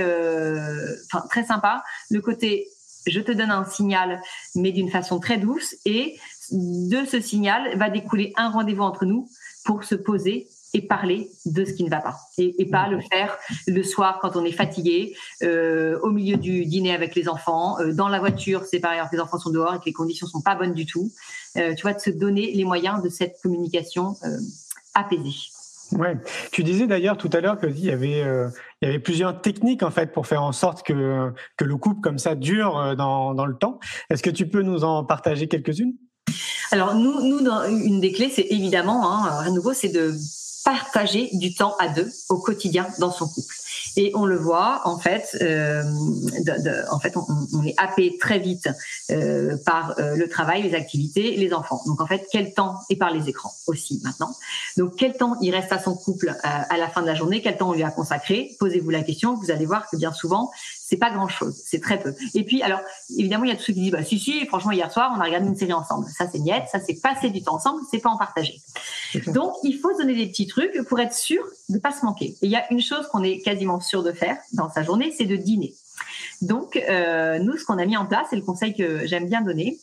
enfin très sympa, le côté je te donne un signal, mais d'une façon très douce. Et de ce signal va découler un rendez-vous entre nous pour se poser et parler de ce qui ne va pas. Et, pas le faire le soir quand on est fatigué euh, au milieu du dîner avec les enfants euh, dans la voiture c'est pareil alors que les enfants sont dehors et que les conditions sont pas bonnes du tout. Euh, tu vois de se donner les moyens de cette communication apaisée. Ouais. Tu disais d'ailleurs tout à l'heure qu'il y avait il y avait plusieurs techniques en fait pour faire en sorte que que le couple comme ça dure dans dans le temps. Est-ce que tu peux nous en partager quelques-unes? Alors nous, nous, une des clés, c'est évidemment, hein, à nouveau, c'est de partager du temps à deux au quotidien dans son couple. Et on le voit, en fait, euh, de, de, en fait, on, on, est happé très vite euh, par euh, le travail, les activités, les enfants. Donc, en fait, quel temps et par les écrans aussi maintenant. Donc, quel temps il reste à son couple à la fin de la journée Quel temps on lui a consacré Posez-vous la question. Vous allez voir que bien souvent, c'est pas grand chose, c'est très peu. Et puis, alors, évidemment, il y a tous ceux qui disent, bah, si, si, franchement, hier soir, on a regardé une série ensemble. Ça, c'est niette, ça, c'est passer du temps ensemble, c'est pas en partager. Donc, il faut donner des petits trucs pour être sûr de pas se manquer. Et il y a une chose qu'on est quasiment sûr de faire dans sa journée, c'est de dîner. Donc, euh, nous, ce qu'on a mis en place, et le conseil que j'aime bien donner,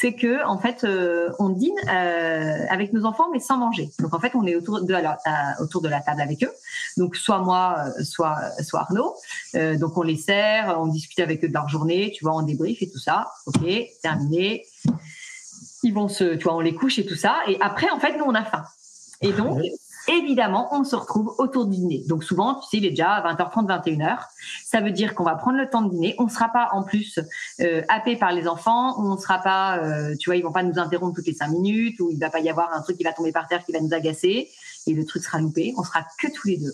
c'est que en fait, euh, on dîne euh, avec nos enfants, mais sans manger. Donc, en fait, on est autour de la, autour de la table avec eux. Donc, soit moi, soit soit Arnaud. donc, on les sert, on discute avec eux de leur journée, tu vois, on débrief et tout ça. Ok, terminé. Ils vont se, tu vois, on les couche et tout ça. Et après, en fait, nous, on a faim. Et donc, évidemment, on se retrouve autour du dîner. Donc souvent, tu sais, il est déjà à 20h30, 21h. Ça veut dire qu'on va prendre le temps de dîner. On ne sera pas en plus euh, happé par les enfants. On ne sera pas, euh, tu vois, ils vont pas nous interrompre toutes les cinq minutes ou il va pas y avoir un truc qui va tomber par terre qui va nous agacer et le truc sera loupé. On sera que tous les deux.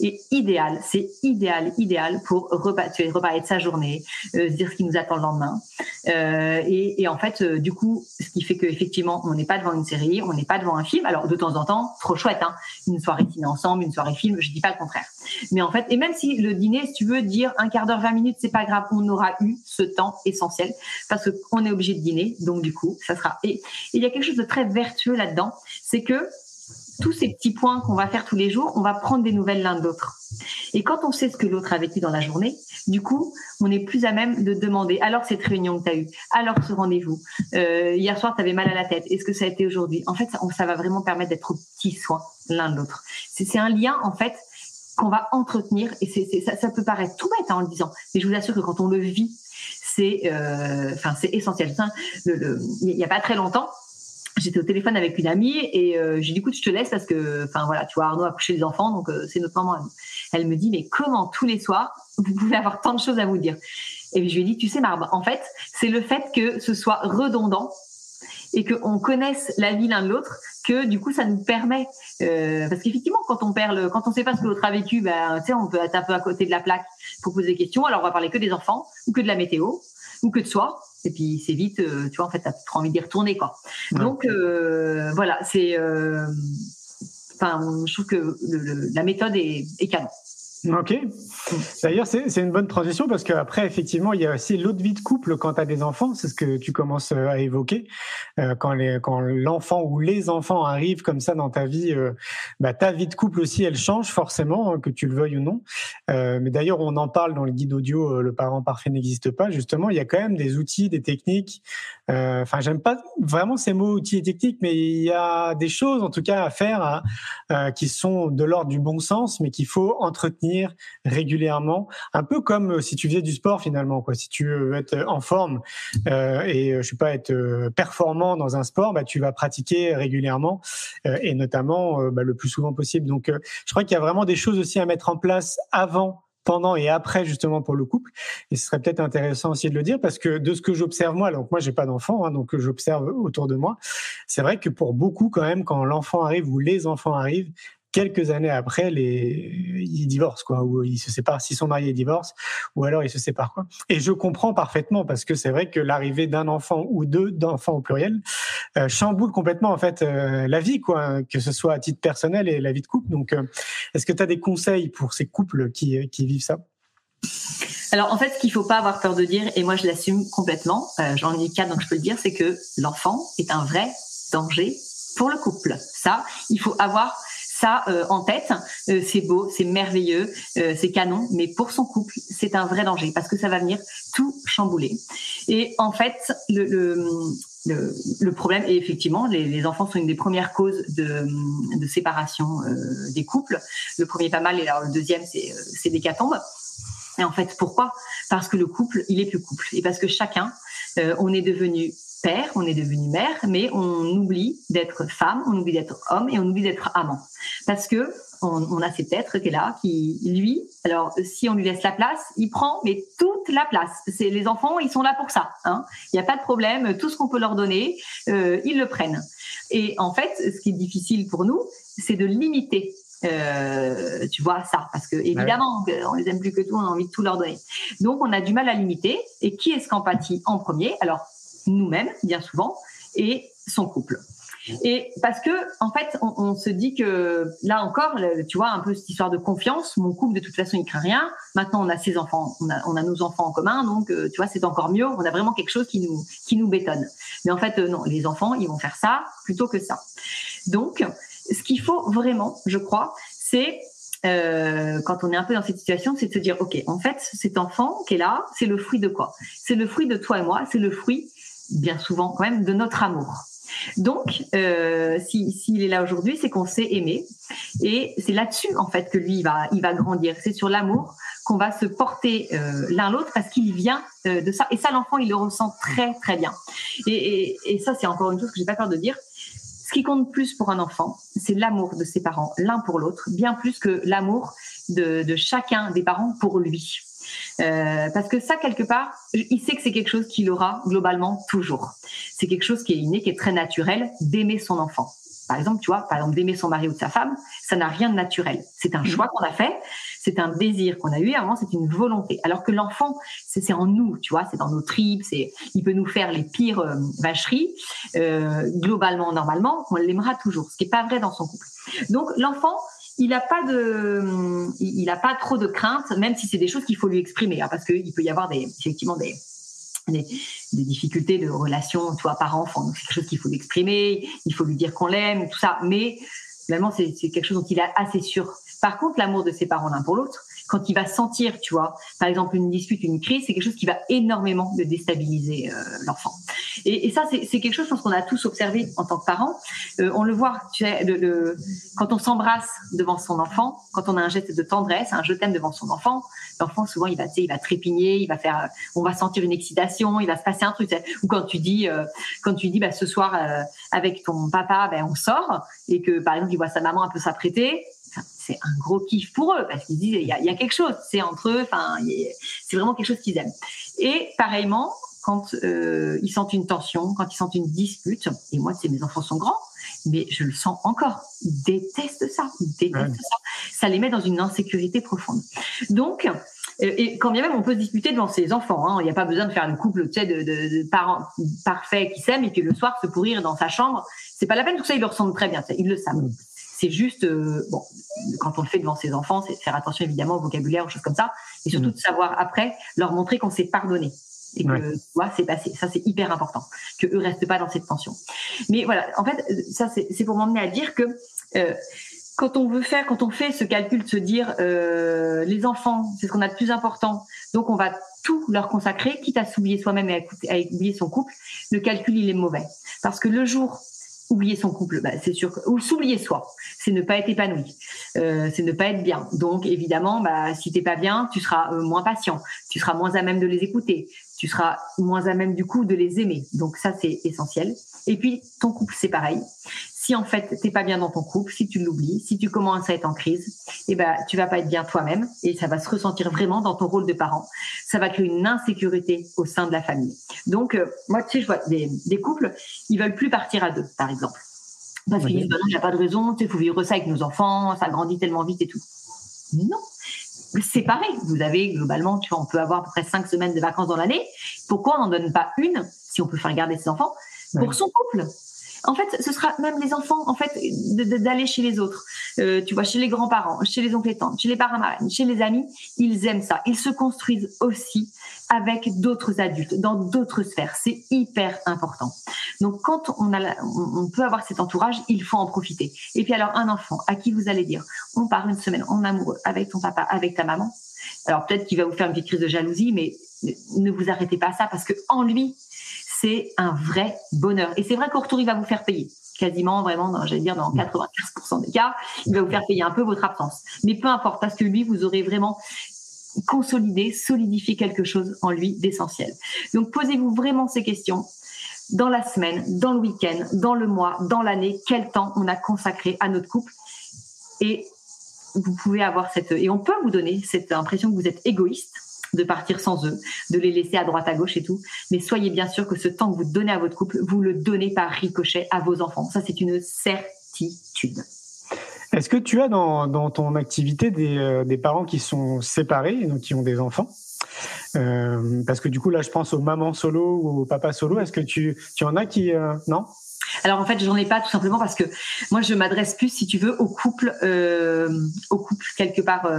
Et idéal, c'est idéal, idéal pour reparler de sa journée, euh, dire ce qui nous attend le lendemain. Euh, et, et, en fait, euh, du coup, ce qui fait qu'effectivement, on n'est pas devant une série, on n'est pas devant un film. Alors, de temps en temps, trop chouette, hein, une soirée ciné ensemble, une soirée film, je dis pas le contraire. Mais en fait, et même si le dîner, si tu veux dire un quart d'heure, 20 minutes, c'est pas grave, on aura eu ce temps essentiel parce qu'on est obligé de dîner. Donc, du coup, ça sera. Et il y a quelque chose de très vertueux là-dedans, c'est que tous ces petits points qu'on va faire tous les jours, on va prendre des nouvelles l'un de l'autre. Et quand on sait ce que l'autre a vécu dans la journée, du coup, on est plus à même de demander alors cette réunion que tu as eue, alors ce rendez-vous, euh, hier soir tu avais mal à la tête, est-ce que ça a été aujourd'hui? En fait, ça, va vraiment permettre d'être au petit soin l'un de l'autre. C'est un lien en fait qu'on va entretenir et ça, ça, peut paraître tout bête hein, en le disant, mais je vous assure que quand on le vit, c'est euh, c'est essentiel. Il n'y a pas très longtemps, j'étais au téléphone avec une amie et euh, j'ai dit écoute je te laisse parce que enfin voilà tu vois Arnaud a couché les enfants donc euh, c'est notre maman elle. Me dit mais comment tous les soirs vous pouvez avoir tant de choses à vous dire? Et je lui ai dit tu sais Marbe en fait c'est le fait que ce soit redondant et qu'on connaisse la vie l'un de l'autre que du coup ça nous permet euh, parce qu'effectivement quand on perd le, quand on sait pas ce que l'autre a vécu ben tu sais on peut être un peu à côté de la plaque pour poser des questions. Alors on va parler que des enfants ou que de la météo ou que de soi et puis c'est vite, euh, tu vois, en fait, t'as trop envie d'y retourner, quoi. Donc euh, voilà, c'est, euh, enfin, je trouve que la méthode est, est canon. Ok. D'ailleurs, c'est une bonne transition parce qu'après, effectivement, il y a aussi l'autre vie de couple quand tu as des enfants. C'est ce que tu commences euh, à évoquer. Euh, quand l'enfant ou les enfants arrivent comme ça dans ta vie, euh, bah, ta vie de couple aussi, elle change forcément, hein, que tu le veuilles ou non. mais d'ailleurs, on en parle dans le guide audio Le parent parfait n'existe pas. Justement, il y a quand même des outils, des techniques. Enfin, j'aime pas vraiment ces mots outils et techniques, mais il y a des choses, en tout cas, à faire hein, qui sont de l'ordre du bon sens, mais qu'il faut entretenir régulièrement, un peu comme euh, si tu faisais du sport finalement. Quoi. Si tu veux être en forme euh, et euh, je sais pas être performant dans un sport, bah, tu vas pratiquer régulièrement et notamment bah, le plus souvent possible. Donc, je crois qu'il y a vraiment des choses aussi à mettre en place avant pendant et après justement pour le couple. Et ce serait peut-être intéressant aussi de le dire parce que de ce que j'observe moi, donc moi j'ai pas d'enfant, hein, donc j'observe autour de moi, c'est vrai que pour beaucoup quand même, quand l'enfant arrive ou les enfants arrivent, quelques années après, les, ils divorcent, quoi, ou ils se séparent. S'ils sont mariés, ils divorcent, ou alors ils se séparent, quoi. Et je comprends parfaitement parce que c'est vrai que l'arrivée d'un enfant ou deux d'enfants au pluriel euh, chamboule complètement en fait euh, la vie, quoi, que ce soit à titre personnel et la vie de couple. Donc, euh, est-ce que tu as des conseils pour ces couples qui, qui vivent ça? Alors en fait, ce qu'il faut pas avoir peur de dire, et moi je l'assume complètement, j'en ai quatre donc je peux le dire, c'est que l'enfant est un vrai danger pour le couple. Ça, il faut avoir ça euh, en tête. Euh, c'est beau, c'est merveilleux, euh, c'est canon, mais pour son couple, c'est un vrai danger parce que ça va venir tout chambouler. Et en fait, le, problème, et effectivement, les, enfants sont une des premières causes de, séparation des couples. Le premier pas mal, et alors le deuxième, c'est c'est des catombes. Et en fait, pourquoi? Parce que le couple, il est plus couple, et parce que chacun, on est devenu père, on est devenu mère, mais on oublie d'être femme, on oublie d'être homme et on oublie d'être amant. Parce que on, a cet être qui est là, qui lui, alors si on lui laisse la place, il prend mais toute la place. C'est les enfants, ils sont là pour ça. Hein. Il n'y a pas de problème, tout ce qu'on peut leur donner, euh, ils le prennent. Et en fait, ce qui est difficile pour nous, c'est de limiter euh, tu vois ça parce que évidemment on les aime plus que tout on a envie de tout leur donner donc on a du mal à limiter et qui est-ce qu'empathie en premier? Alors nous-mêmes, bien souvent, et son couple. Et parce que, en fait, on, se dit que là encore, tu vois, un peu cette histoire de confiance. Mon couple, de toute façon, il craint rien. Maintenant, on a ses enfants, on a, on a nos enfants en commun, donc euh, tu vois, c'est encore mieux. On a vraiment quelque chose qui nous qui nous bétonne. Mais en fait, euh, non, les enfants, ils vont faire ça plutôt que ça. Donc, ce qu'il faut vraiment, je crois, c'est euh, quand on est un peu dans cette situation, c'est de se dire, ok, en fait, cet enfant qui est là, c'est le fruit de quoi? C'est le fruit de toi et moi. C'est le fruit bien souvent quand même de notre amour. Donc, euh, s'il est là aujourd'hui, c'est qu'on s'est aimé, et c'est là-dessus en fait que lui il va, il va grandir. C'est sur l'amour qu'on va se porter euh, l'un l'autre parce qu'il vient euh, de ça. Et ça, l'enfant, il le ressent très très bien. Et, et, et ça, c'est encore une chose que j'ai pas peur de dire. Ce qui compte plus pour un enfant, c'est l'amour de ses parents, l'un pour l'autre, bien plus que l'amour de, de chacun des parents pour lui. Euh, parce que ça, quelque part, il sait que c'est quelque chose qu'il aura globalement toujours. C'est quelque chose qui est inné, qui est très naturel, d'aimer son enfant. Par exemple, tu vois, par exemple, d'aimer son mari ou de sa femme, ça n'a rien de naturel. C'est un choix qu'on a fait, c'est un désir qu'on a eu. Avant, c'est une volonté. Alors que l'enfant, c'est en nous, tu vois, c'est dans nos tripes. C'est, il peut nous faire les pires euh, vacheries. Euh, globalement, normalement, on l'aimera toujours. Ce qui est pas vrai dans son couple. Donc, l'enfant, il n'a pas de, il a pas trop de crainte, même si c'est des choses qu'il faut lui exprimer, hein, parce qu'il peut y avoir des, effectivement des, des, difficultés de relation, toi, par-enfant. Donc, c'est quelque chose qu'il faut lui exprimer, il faut lui dire qu'on l'aime, tout ça. Mais finalement, c'est quelque chose dont il est assez sûr. Par contre, l'amour de ses parents l'un pour l'autre, quand il va sentir, tu vois, par exemple une dispute, une crise, c'est quelque chose qui va énormément de déstabiliser euh, l'enfant. Et, et, ça, c'est quelque chose, je pense qu'on a tous observé en tant que parents. Euh, on le voit, tu sais, le, le, quand on s'embrasse devant son enfant, quand on a un geste de tendresse, un je t'aime devant son enfant, l'enfant souvent il va, tu sais, il va trépigner, il va faire, on va sentir une excitation, il va se passer un truc. Tu sais, ou quand tu dis, euh, quand tu dis, bah, ce soir avec ton papa, ben on sort, et que par exemple il voit sa maman un peu s'apprêter, c'est un gros kiff pour eux parce qu'ils disent il y a, quelque chose, c'est entre eux, enfin c'est vraiment quelque chose qu'ils aiment. Et pareillement, quand euh, ils sentent une tension, quand ils sentent une dispute, et moi, c'est mes enfants sont grands, mais je le sens encore. Ils détestent ça, ils détestent ça. Ça les met dans une insécurité profonde. Donc, euh, et quand bien même on peut se disputer devant ses enfants, hein, il n'y a pas besoin de faire le couple tu sais, de, de, parents parfaits qui s'aiment et puis le soir se pourrir dans sa chambre. C'est pas la peine, tout ça ils le ressentent très bien, ils le savent. C'est juste, euh, bon, quand on le fait devant ses enfants, c'est faire attention évidemment au vocabulaire, aux choses comme ça, et surtout mm. de savoir après leur montrer qu'on s'est pardonné et que ouais. c'est passé. Ça c'est hyper important, que eux restent pas dans cette tension. Mais voilà, en fait, ça c'est pour m'emmener à dire que euh, quand on veut faire, quand on fait ce calcul de se dire euh, les enfants, c'est ce qu'on a de plus important, donc on va tout leur consacrer, quitte à s'oublier soi-même et à, à oublier son couple, le calcul il est mauvais. Parce que le jour oublier son couple, bah, c'est sûr, ou s'oublier soi, c'est ne pas être épanoui, euh, c'est ne pas être bien. Donc évidemment, bah, si t'es pas bien, tu seras euh, moins patient, tu seras moins à même de les écouter, tu seras moins à même du coup de les aimer. Donc ça c'est essentiel. Et puis ton couple c'est pareil si en fait t'es pas bien dans ton couple, si tu l'oublies, si tu commences à être en crise, eh ben tu vas pas être bien toi-même et ça va se ressentir vraiment dans ton rôle de parent. Ça va créer une insécurité au sein de la famille. Donc euh, moi tu sais je vois des, des, couples, ils veulent plus partir à deux par exemple. Parce qu'ils disent bah non, il n'y a pas de raison, tu sais, faut vivre ça avec nos enfants, ça grandit tellement vite et tout. Non, c'est pareil. Vous avez globalement, tu vois, on peut avoir à peu près cinq semaines de vacances dans l'année. Pourquoi on n'en donne pas une, si on peut faire garder ses enfants, pour son couple? En fait, ce sera même les enfants, en fait, d'aller chez les autres. Euh, tu vois, chez les grands-parents, chez les oncles et tantes, chez les parents chez les amis, ils aiment ça. Ils se construisent aussi avec d'autres adultes, dans d'autres sphères. C'est hyper important. Donc, quand on, a on peut avoir cet entourage, il faut en profiter. Et puis alors, un enfant à qui vous allez dire, on part une semaine en amoureux avec ton papa, avec ta maman. Alors peut-être qu'il va vous faire une petite crise de jalousie, mais ne vous arrêtez pas à ça parce que en lui, c'est un vrai bonheur. Et c'est vrai qu'au retour, il va vous faire payer. Quasiment, vraiment, j'allais dire, dans 95% des cas, il va vous faire payer un peu votre absence. Mais peu importe, parce que lui, vous aurez vraiment consolidé, solidifié quelque chose en lui d'essentiel. Donc, posez-vous vraiment ces questions dans la semaine, dans le week-end, dans le mois, dans l'année, quel temps on a consacré à notre couple? Et vous pouvez avoir cette, et on peut vous donner cette impression que vous êtes égoïste de partir sans eux, de les laisser à droite à gauche et tout. Mais soyez bien sûr que ce temps que vous donnez à votre couple, vous le donnez par ricochet à vos enfants. Ça, c'est une certitude. Est-ce que tu as dans, ton activité euh, des, parents qui sont séparés, donc qui ont des enfants? Euh, Parce que du coup, là, je pense aux mamans solo ou aux papas solo. Est-ce que tu, tu en as qui... Euh, non? Alors en fait, j'en ai pas tout simplement parce que moi je m'adresse plus, si tu veux, aux couples, aux couples quelque part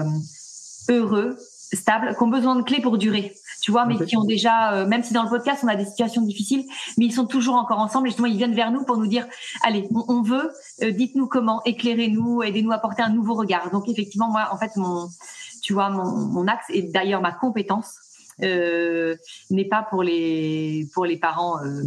heureux stables, qui ont besoin de clés pour durer, tu vois, mais qui ont déjà, euh, même si dans le podcast on a des situations difficiles, mais ils sont toujours encore ensemble. Et justement, ils viennent vers nous pour nous dire, allez, on, veut, euh, dites-nous comment, éclairez-nous, aidez-nous à porter un nouveau regard. Donc effectivement, moi, en fait, mon, tu vois, mon, mon axe et d'ailleurs ma compétence, euh, n'est pas pour les pour les parents euh,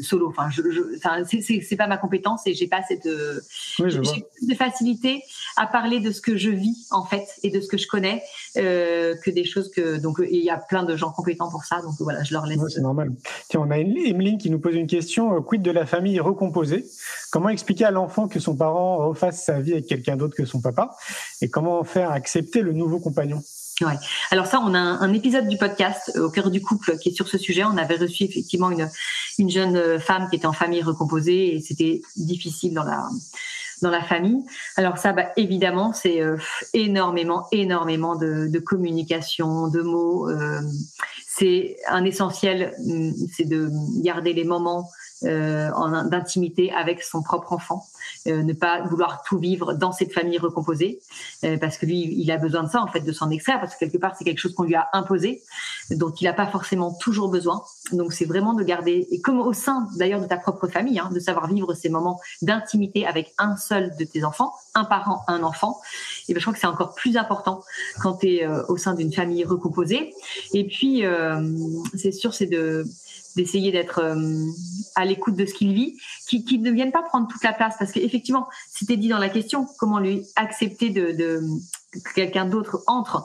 solo. Enfin, je, je c'est pas ma compétence et j'ai pas cette euh, j'ai plus de facilité à parler de ce que je vis en fait et de ce que je connais que des choses que donc il y a plein de gens compétents pour ça. Donc voilà, je leur laisse. c'est normal. Tiens, on a Emeline qui nous pose une question. Quid de la famille recomposée? Comment expliquer à l'enfant que son parent refasse sa vie avec quelqu'un d'autre que son papa? Et comment faire accepter le nouveau compagnon? Alors ça, on a un, épisode du podcast euh, au cœur du couple qui est sur ce sujet. On avait reçu effectivement une, une jeune femme qui était en famille recomposée et c'était difficile dans la dans la famille. Alors ça, bah, évidemment, c'est énormément, énormément de, de, communication, de mots. c'est un essentiel, hum, c'est de garder les moments euh, d'intimité avec son propre enfant, euh, ne pas vouloir tout vivre dans cette famille recomposée, euh, parce que lui, il a besoin de ça en fait, de s'en extraire, parce que quelque part c'est quelque chose qu'on lui a imposé, dont il n'a pas forcément toujours besoin. Donc c'est vraiment de garder, et comme au sein d'ailleurs de ta propre famille, hein, de savoir vivre ces moments d'intimité avec un seul de tes enfants, un parent, un enfant. Et ben, je crois que c'est encore plus important quand tu es au sein d'une famille recomposée. Et puis, c'est sûr, c'est de d'essayer d'être euh, à l'écoute de ce qu'il vit, qui, ne viennent pas prendre toute la place, parce qu'effectivement, c'était dit dans la question, comment lui accepter de que quelqu'un d'autre entre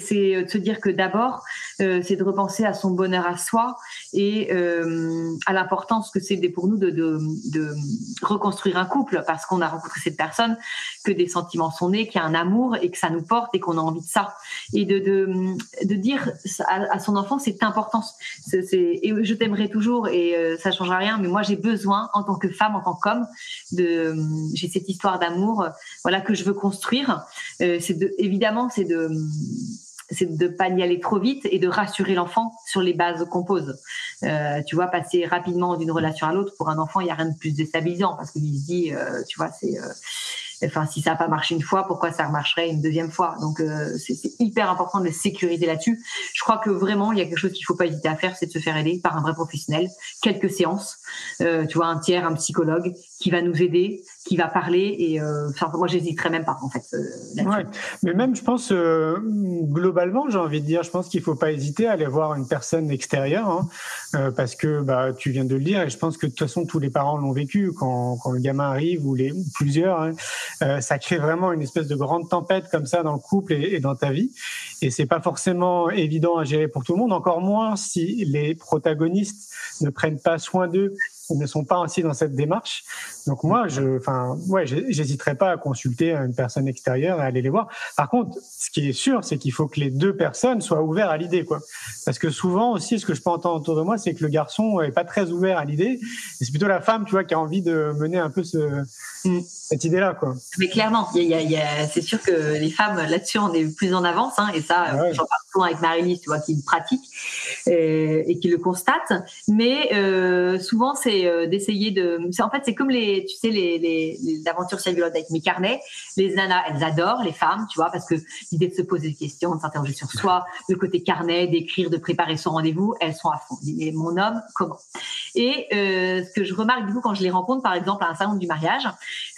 c'est euh, de se dire que d'abord, euh, c'est de repenser à son bonheur à soi et euh, à l'importance que c'est pour nous de, de, de, reconstruire un couple parce qu'on a rencontré cette personne, que des sentiments sont nés, qu'il y a un amour et que ça nous porte et qu'on a envie de ça. Et de, de, de dire à, son enfant, c'est important. et je t'aimerai toujours et ça changera rien, mais moi j'ai besoin en tant que femme, en tant qu'homme, j'ai cette histoire d'amour, voilà que je veux construire. C'est de, évidemment, c'est de c'est de pas y aller trop vite et de rassurer l'enfant sur les bases qu'on pose. Euh, tu vois, passer rapidement d'une relation à l'autre pour un enfant, il y a rien de plus déstabilisant parce qu'il se dit, euh, tu vois, c'est euh, Enfin, si ça n'a pas marché une fois, pourquoi ça marcherait une deuxième fois? Donc, c'est hyper important de sécuriser là-dessus. Je crois que vraiment, il y a quelque chose qu'il faut pas hésiter à faire, c'est de se faire aider par un vrai professionnel. Quelques séances, tu vois, un tiers, un psychologue qui va nous aider, qui va parler. Et euh, enfin, moi, j'hésiterais même pas en fait. Ouais. Mais même, je pense globalement, j'ai envie de dire, je pense qu'il faut pas hésiter à aller voir une personne extérieure, hein, parce que bah, tu viens de le dire, et je pense que de toute façon, tous les parents l'ont vécu quand, quand le gamin arrive ou les ou plusieurs. Hein, euh, ça crée vraiment une espèce de grande tempête comme ça dans le couple et, et dans ta vie. Et c'est pas forcément évident à gérer pour tout le monde, encore moins si les protagonistes ne prennent pas soin d'eux ne sont pas ainsi dans cette démarche. Donc moi, je, enfin, ouais, j'hésiterai pas à consulter une personne extérieure et aller les voir. Par contre, ce qui est sûr, c'est qu'il faut que les deux personnes soient ouvertes à l'idée, quoi. Parce que souvent aussi, ce que je peux entendre autour de moi, c'est que le garçon est pas très ouvert à l'idée, c'est plutôt la femme, tu vois, qui a envie de mener un peu ce, mm. Cette idée-là, quoi. Mais clairement, il y a, y a, c'est sûr que les femmes là-dessus, on est plus en avance, hein, et ça, ah j'en parle souvent avec Marie-Lise, tu vois, qui le pratique euh, et qui le constate. Mais euh, souvent, c'est euh, d'essayer de. En fait, c'est comme les, tu sais, les, les, les aventures avec mes carnets. Les nanas, elles adorent les femmes, tu vois, parce que l'idée de se poser des questions, de s'interroger sur soi, le côté carnet, d'écrire, de préparer son rendez-vous, elles sont à fond. Mais mon homme, comment? Et euh, ce que je remarque du coup quand je les rencontre, par exemple, à un salon du mariage,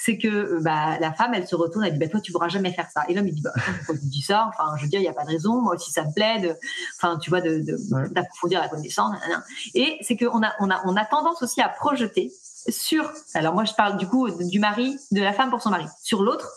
c'est que euh, bah, la femme, elle se retourne, elle dit bah toi tu pourras jamais faire ça. Et l'homme il dit bah pourquoi tu dis ça Enfin, je veux dire, il y a pas de raison. Moi aussi ça me plaît. De, enfin, tu vois, de, d'approfondir la connaissance. Et c'est qu'on a, on a, on a tendance aussi à projeter sur. Alors moi je parle du coup du mari, de la femme pour son mari, sur l'autre,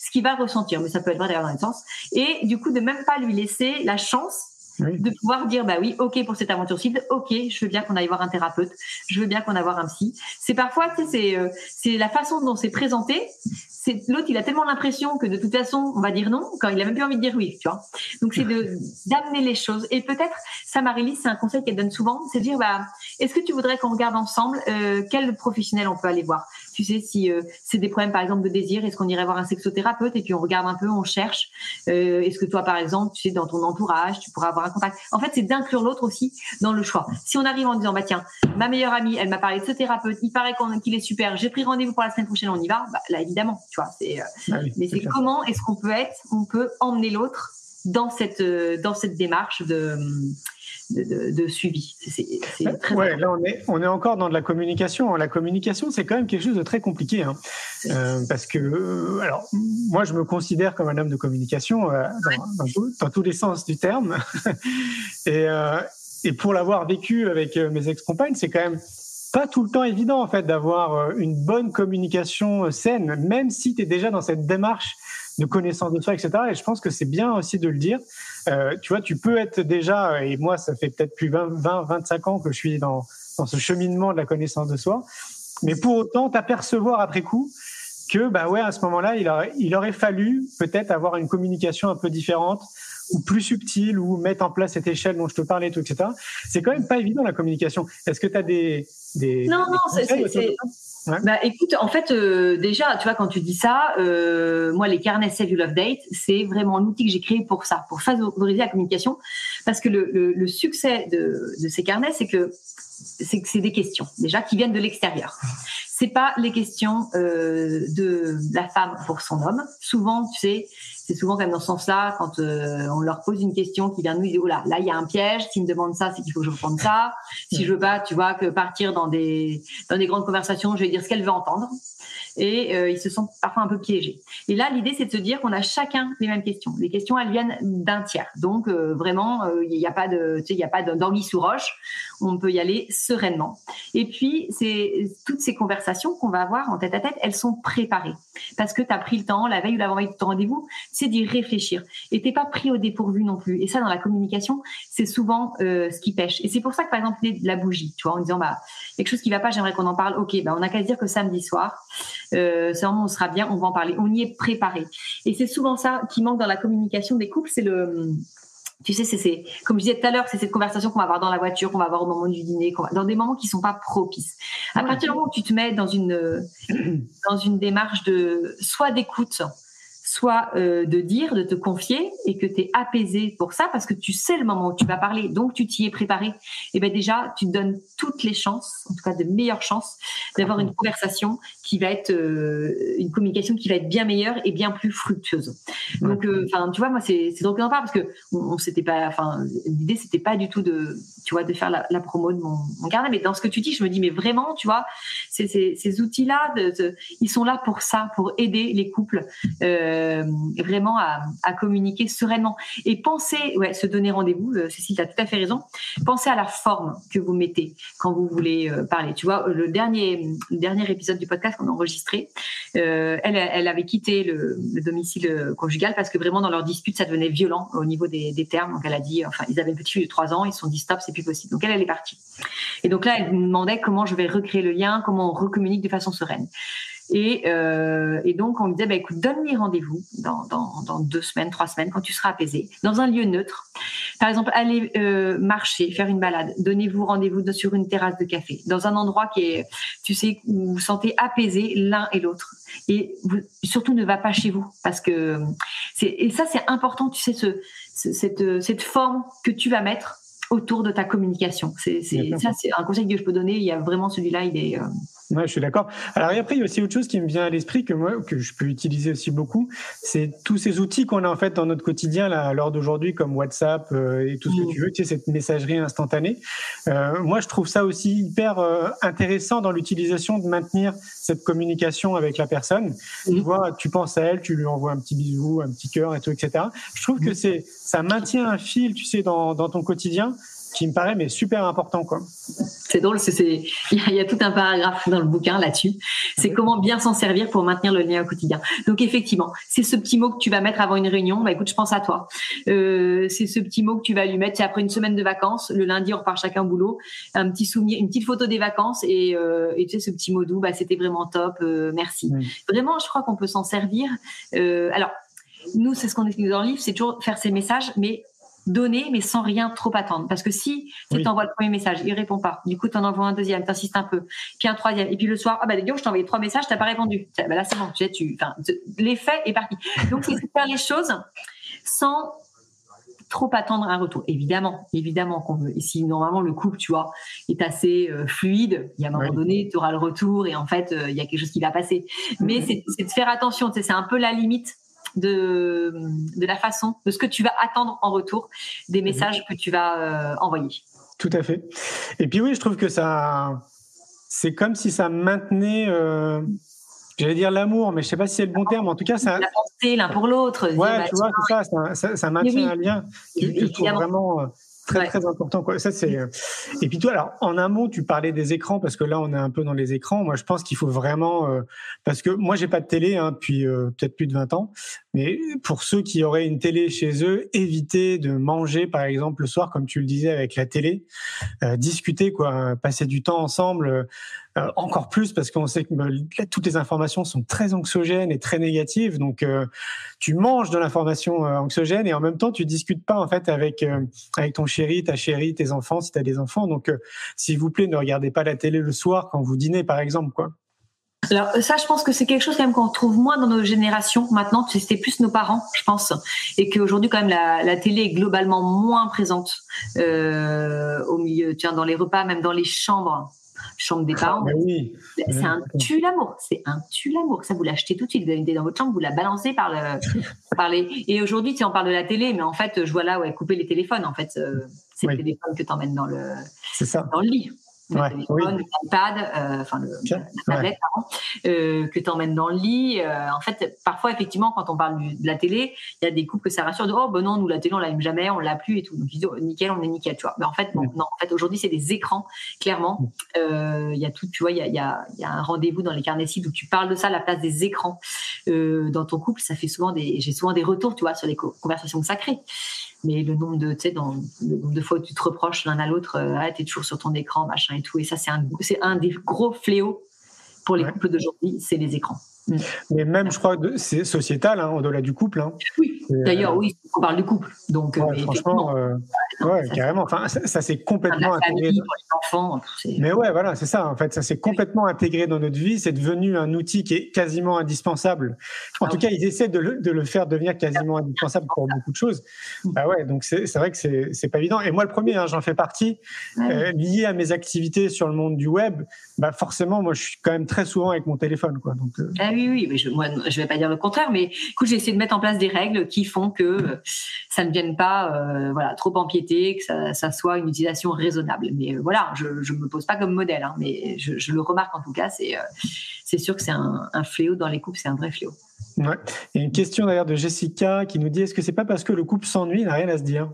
ce qu'il va ressentir. Mais ça peut être vrai d'ailleurs dans le sens. Et du coup de même pas lui laisser la chance de pouvoir dire bah oui, ok pour cette aventure cible, ok, je veux bien qu'on aille voir un thérapeute, je veux bien qu'on aille voir un psy. C'est parfois, tu sais, c'est euh, c'est la façon dont c'est présenté. C'est l'autre, il a tellement l'impression que de toute façon, on va dire non quand il a même plus envie de dire oui, tu vois. Donc c'est de d'amener les choses. Et peut-être, ça, Marie-Lise, c'est un conseil qu'elle donne souvent, c'est de dire bah est-ce que tu voudrais qu'on regarde ensemble euh, quel professionnel on peut aller voir? Tu sais, si euh, c'est des problèmes par exemple de désir, est-ce qu'on irait voir un sexothérapeute et puis on regarde un peu, on cherche. Euh, est-ce que toi, par exemple, tu sais, dans ton entourage, tu pourrais avoir un contact En fait, c'est d'inclure l'autre aussi dans le choix. Si on arrive en disant bah tiens, ma meilleure amie, elle m'a parlé de ce thérapeute, il paraît qu'il est super, j'ai pris rendez-vous pour la semaine prochaine, on y va. Bah, là, évidemment, tu vois. C'est, ah mais c'est comment est-ce qu'on peut être, on peut emmener l'autre dans cette dans cette démarche de de, suivi. C'est très ouais, là on est, on est encore dans de la communication. La communication, c'est quand même quelque chose de très compliqué, hein. euh, parce que, euh, alors, moi, je me considère comme un homme de communication euh, dans, tous les sens du terme, et, et pour l'avoir vécu avec mes ex-compagnes, c'est quand même pas tout le temps évident en fait d'avoir une bonne communication saine, même si tu es déjà dans cette démarche de connaissance de soi, etc. Et je pense que c'est bien aussi de le dire. Euh, tu vois, tu peux être déjà, et moi, ça fait peut-être plus 20, 20, 25 ans que je suis dans, dans ce cheminement de la connaissance de soi, mais pour autant t'apercevoir après coup que, bah ouais, à ce moment-là, il, aurait, il aurait fallu peut-être avoir une communication un peu différente ou plus subtil ou mettre en place cette échelle dont je te parlais, tout, etc. C'est quand même pas évident la communication. Est-ce que tu as des, des non non c'est bah, écoute, en fait, euh, déjà, tu vois, quand tu dis ça, euh, moi, les carnets Save You Love Date, c'est vraiment l'outil que j'ai créé pour ça, pour favoriser la communication, parce que le, succès de, ces carnets, c'est que c'est des questions déjà qui viennent de l'extérieur. C'est pas les questions euh, de la femme pour son homme. Souvent, tu sais, c'est souvent comme dans ce sens-là, quand euh, on leur pose une question qui vient de nous, ils disent, oh là, là, il y a un piège, s'ils me demandent ça, c'est qu'il faut que je réponde ça. Si je veux pas, tu vois, que partir dans des, dans des grandes conversations, je vais dire ce qu'elle veut entendre et euh, ils se sentent parfois un peu piégés. Et là, l'idée, c'est de se dire qu'on a chacun les mêmes questions. Les questions, elles viennent d'un tiers. Donc, euh, vraiment, euh, il n'y a pas de, il n'y a pas d'anguille sous roche. On peut y aller sereinement. Et puis, c'est toutes ces conversations qu'on va avoir en tête à tête, elles sont préparées parce que tu as pris le temps, la veille ou l'avant-veille de ton rendez-vous, c'est d'y réfléchir. Et t'es pas pris au dépourvu non plus. Et ça, dans la communication, c'est souvent ce qui pêche. Et c'est pour ça que, par exemple, la bougie, tu vois, en disant, bah, quelque chose qui va pas, j'aimerais qu'on en parle. Ok, bah, on a qu'à dire que samedi soir, euh, c'est vraiment on sera bien, on va en parler, on y est préparé. Et c'est souvent ça qui manque dans la communication des couples, c'est le tu sais, c'est comme je disais tout à l'heure, c'est cette conversation qu'on va avoir dans la voiture, qu'on va avoir au moment du dîner, dans des moments qui sont pas propices. À partir du moment où tu te mets dans une dans une démarche de soit d'écoute, soit euh, de dire, de te confier et que tu es apaisé pour ça parce que tu sais le moment où tu vas parler, donc tu t'y es préparé. Et ben déjà, tu te donnes toutes les chances, en tout cas de meilleures chances, d'avoir une conversation qui va être euh, une communication qui va être bien meilleure et bien plus fructueuse. Donc, euh, enfin, tu vois, moi c'est c'est drôle parce que on, s'était pas, enfin, l'idée c'était pas du tout de, tu vois, de faire la, la promo de mon, mon, carnet, mais dans ce que tu dis, je me dis mais vraiment, tu vois, ces, ces, ces outils là, de, ils sont là pour ça, pour aider les couples. Euh, euh, vraiment à, communiquer sereinement et ouais, se donner rendez-vous. Euh, Cécile, tu as tout à fait raison. Pensez à la forme que vous mettez quand vous voulez euh, parler. Tu vois, le dernier, épisode du podcast qu'on a enregistré, euh, elle, avait quitté le, le, domicile conjugal parce que vraiment dans leur dispute, ça devenait violent au niveau des, des termes. Donc elle a dit, enfin, ils avaient une petite fille de 3 ans, ils se sont dit stop, c'est plus possible. Donc elle, elle est partie. Et donc là, elle me demandait comment je vais recréer le lien, comment on recommunique de façon sereine. Et, euh, et donc, on me disait, bah, écoute, donne-lui rendez-vous dans, dans, dans, deux semaines, trois semaines, quand tu seras apaisé, dans un lieu neutre. Par exemple, allez euh, marcher, faire une balade. Donnez-vous rendez-vous sur une terrasse de café, dans un endroit qui est, tu sais, où vous vous sentez apaisé l'un et l'autre. Et surtout, ne va pas chez vous, parce que et ça, c'est important, tu sais, ce, cette, cette forme que tu vas mettre autour de ta communication. C'est, ça, c'est un conseil que je peux donner. Il y a vraiment celui-là, il est. Euh, Ouais, je suis d'accord. Alors et après, il y a aussi autre chose qui me vient à l'esprit que moi, que je peux utiliser aussi beaucoup, c'est tous ces outils qu'on a en fait dans notre quotidien là, à l'heure d'aujourd'hui, comme WhatsApp euh, et tout ce que mmh. tu veux, tu sais, cette messagerie instantanée. Euh, moi, je trouve ça aussi hyper euh, intéressant dans l'utilisation de maintenir cette communication avec la personne. Tu mmh. vois, tu penses à elle, tu lui envoies un petit bisou, un petit cœur et tout, etc. Je trouve que mmh. c'est ça maintient un fil, tu sais, dans, dans ton quotidien qui me paraît mais super important quoi. C'est drôle, c'est il y, a tout un paragraphe dans le bouquin là-dessus. C'est comment bien s'en servir pour maintenir le lien au quotidien. Donc effectivement, c'est ce petit mot que tu vas mettre avant une réunion. Bah écoute, je pense à toi. Euh, c'est ce petit mot que tu vas lui mettre. C'est après une semaine de vacances, le lundi on repart chacun au boulot, un petit souvenir, une petite photo des vacances et, euh, et tu sais ce petit mot doux. Bah c'était vraiment top. Euh, merci. Vraiment, je crois qu'on peut s'en servir. Euh, alors nous, c'est ce qu'on explique dans le livre, c'est toujours faire ces messages, mais donner, mais sans rien trop attendre. Parce que si tu t'envoies le premier message, il répond pas. Du coup, tu en envoies un deuxième, tu insistes un peu, puis un troisième. Et puis le soir, ah bah je t'ai envoyé trois messages, t'as pas répondu. Bah là, c'est bon, tu sais, tu, enfin, l'effet est parti. Donc, c'est faire les choses sans trop attendre un retour. Évidemment, évidemment qu'on veut. Et si normalement le couple, tu vois, est assez euh, fluide, il y a un moment donné, tu auras le retour et en fait, euh, il y a quelque chose qui va passer. Mais c'est de faire attention, c'est un peu la limite de, de la façon, de ce que tu vas attendre en retour des mhm. messages que tu vas euh, envoyer. Tout à fait. Et puis oui, je trouve que ça, c'est comme si ça maintenait, euh, j'allais dire l'amour, mais je sais pas si c'est le bon terme. En tout cas, ça. La pensée l'un pour l'autre. Ouais, tu vois, c'est ça, ça, ça, maintient un lien. Trouve vraiment euh, très très important quoi. Ça c'est euh, et puis toi alors en un mot tu parlais des écrans parce que là on est un peu dans les écrans. Moi je pense qu'il faut vraiment euh, parce que moi j'ai pas de télé hein, depuis euh, peut-être plus de 20 ans mais pour ceux qui auraient une télé chez eux, éviter de manger par exemple le soir comme tu le disais avec la télé, discuter quoi, passer du temps ensemble euh, encore plus parce qu'on sait que bah, toutes les informations sont très anxiogènes et très négatives. Donc, euh, tu manges de l'information euh, anxiogène et en même temps, tu discutes pas en fait avec avec ton chéri, ta chérie, tes enfants si tu as des enfants. Donc, s'il vous plaît, ne regardez pas la télé le soir quand vous dînez, par exemple, quoi. Alors ça, je pense que c'est quelque chose quand même qu'on retrouve moins dans nos générations maintenant. C'était plus nos parents, je pense, et qu'aujourd'hui quand même la, télé est globalement moins présente au milieu, tiens, dans les repas, même dans les chambres chambre des parents. Ah, oui. C'est un tue l'amour. C'est un tue l'amour. Ça, vous l'achetez tout de suite. Vous avez dans votre chambre, vous la balancez par le, par les. Et aujourd'hui, tu on parle de la télé, mais en fait, je vois là, ouais, couper les téléphones. En fait, euh, c'est le téléphone que tu emmènes dans le, dans le lit ouais, téléphone, l'iPad, euh, enfin le, la tablette, euh, que tu emmènes dans le lit. Euh, en fait, parfois, effectivement, quand on parle de la télé, il y a des couples que ça rassure de oh ben non, nous la télé on l'aime jamais, on l'a plus et tout. Donc ils disent oh, nickel, on est nickel, tu vois. Mais en fait, bon, non, en fait aujourd'hui c'est des écrans, clairement. Il y a tout, tu vois, il y a, y, a, y a, un rendez-vous dans les carnets où tu parles de ça la place des écrans dans ton couple. Ça fait souvent des, j'ai souvent des retours, tu vois, sur les conversations sacrées mais le nombre de, tu sais, dans, le nombre de fois où tu te reproches l'un à l'autre, euh, ah, t'es toujours sur ton écran, machin et tout. Et ça, c'est un, c'est un des gros fléaux pour les couples d'aujourd'hui, c'est les écrans. Mais même, je crois, c'est sociétal, hein, au-delà du couple. Hein. Oui, d'ailleurs, oui, on parle du couple. Donc, euh, franchement, ouais, carrément. Enfin, ça, ça s'est complètement intégré. Enfants, Mais ouais, voilà, c'est ça. En fait, ça s'est complètement intégré dans notre vie. C'est devenu un outil qui est quasiment indispensable. En ah tout cas, ils essaient de le, de le, faire devenir quasiment indispensable pour beaucoup de choses. Mm. Bah ouais, donc c'est vrai que c'est pas évident. Et moi, le premier, hein, j'en fais partie. Euh, lié à mes activités sur le monde du web, bah forcément, moi, je suis quand même très souvent avec mon téléphone, quoi. Donc, euh, ah oui, oui, mais je, moi, je vais pas dire le contraire, mais écoute, j'ai essayé de mettre en place des règles qui font que euh, ça ne vienne pas, euh, voilà, trop empiéter, que ça, ça, soit une utilisation raisonnable. Mais euh, voilà, je, je me pose pas comme modèle, hein, mais je, je, le remarque en tout cas, c'est, c'est sûr que c'est un, un, fléau dans les couples, c'est un vrai fléau. Ouais. A une question d'ailleurs de Jessica qui nous dit est-ce que c'est pas parce que le couple s'ennuie, il n'a rien à se dire?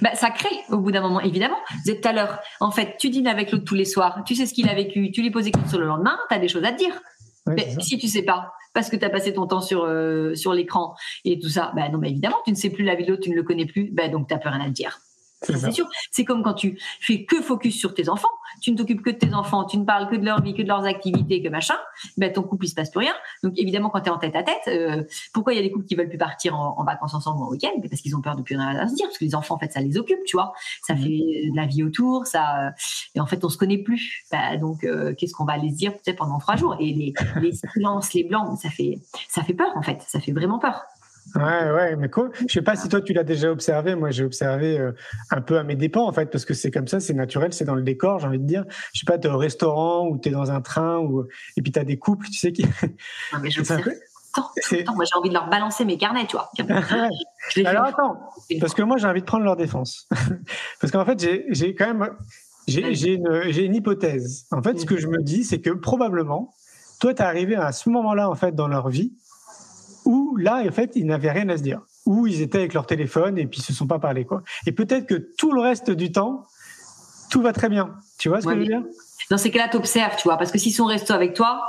Bah, ça crée au bout d'un moment, évidemment. Vous êtes tout à l'heure. En fait, tu dînes avec l'autre tous les soirs, tu sais ce qu'il a vécu, tu lui poses des questions le lendemain, tu as des choses à te dire si tu sais pas, parce que tu as passé ton temps sur euh, sur l'écran et tout ça, ben non, mais évidemment, tu ne sais plus la l'autre, tu ne le connais plus, ben donc tu plus rien à te dire. C'est sûr. C'est comme quand tu fais que focus sur tes enfants, tu ne t'occupes que de tes enfants, tu ne parles que de leur vie, que de leurs activités, que machin, ben ton couple il se passe plus rien. Donc évidemment quand tu es en tête à tête, euh, pourquoi il y a des couples qui veulent plus partir en, vacances ensemble ou en week-end? Parce qu'ils ont peur de plus rien à se dire, parce que les enfants en fait ça les occupe, tu vois, ça mmh. fait de la vie autour, ça et en fait on se connaît plus. Ben, donc euh, qu'est-ce qu'on va aller se dire peut-être pendant trois jours? Et les, les silences, les blancs, ça fait ça fait peur en fait, ça fait vraiment peur. Ouais, ouais, mais quoi? Je sais pas si toi tu l'as déjà observé. Moi, j'ai observé euh, un peu à mes dépens en fait, parce que c'est comme ça, c'est naturel, c'est dans le décor, j'ai envie de dire. Je sais pas, tu es au restaurant ou tu es dans un train ou et puis tu as des couples, tu sais qui. Non, mais je Moi, j'ai envie de leur balancer mes carnets, tu vois. Alors attends, parce que moi, j'ai envie de prendre leur défense, parce qu'en fait, j'ai quand même j'ai une, une hypothèse. En fait, ce que je me dis, c'est que probablement, toi, tu es arrivé à ce moment-là en fait dans leur vie où là, en fait, ils n'avaient rien à se dire. Où ils étaient avec leur téléphone et puis ils se sont pas parlé, quoi. Et peut-être que tout le reste du temps, tout va très bien. Tu vois ce que je veux dire? Dans ces cas-là, tu observes, tu vois, parce que s'ils sont restés avec toi,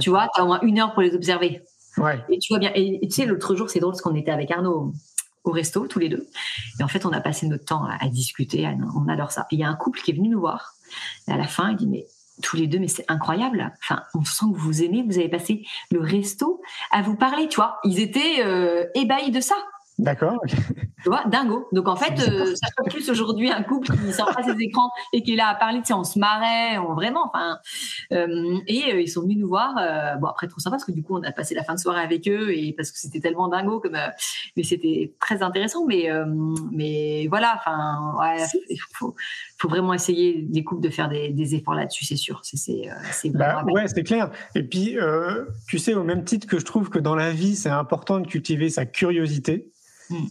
tu vois, tu as au moins une heure pour les observer. Ouais. Et tu vois bien. Et, tu sais, l'autre jour, c'est drôle parce qu'on était avec Arnaud au resto, tous les deux. Et en fait, on a passé notre temps à, discuter. on adore ça. Et il y a un couple qui est venu nous voir. Et à la fin, il dit Mais tous les deux, mais c'est incroyable. Enfin, on sent que vous aimez, vous avez passé le resto à vous parler, tu vois. Ils étaient euh, ébahis de ça. D'accord. Tu vois, dingo. Donc en fait, euh, ça fait plus aujourd'hui un couple qui sort pas ses écrans et qui est là à parler, tu sais, on se marrait, on vraiment, enfin. Euh, et euh, ils sont venus nous voir. Euh, bon après trop sympa parce que du coup on a passé la fin de soirée avec eux et parce que c'était tellement dingo comme, mais c'était très intéressant. Mais mais voilà, enfin, ouais, faut, faut vraiment essayer les couples de faire des, des efforts là-dessus, c'est sûr. C'est c'est bah, ouais, c'est clair. Et puis tu sais, au même titre que je trouve que dans la vie c'est important de cultiver sa curiosité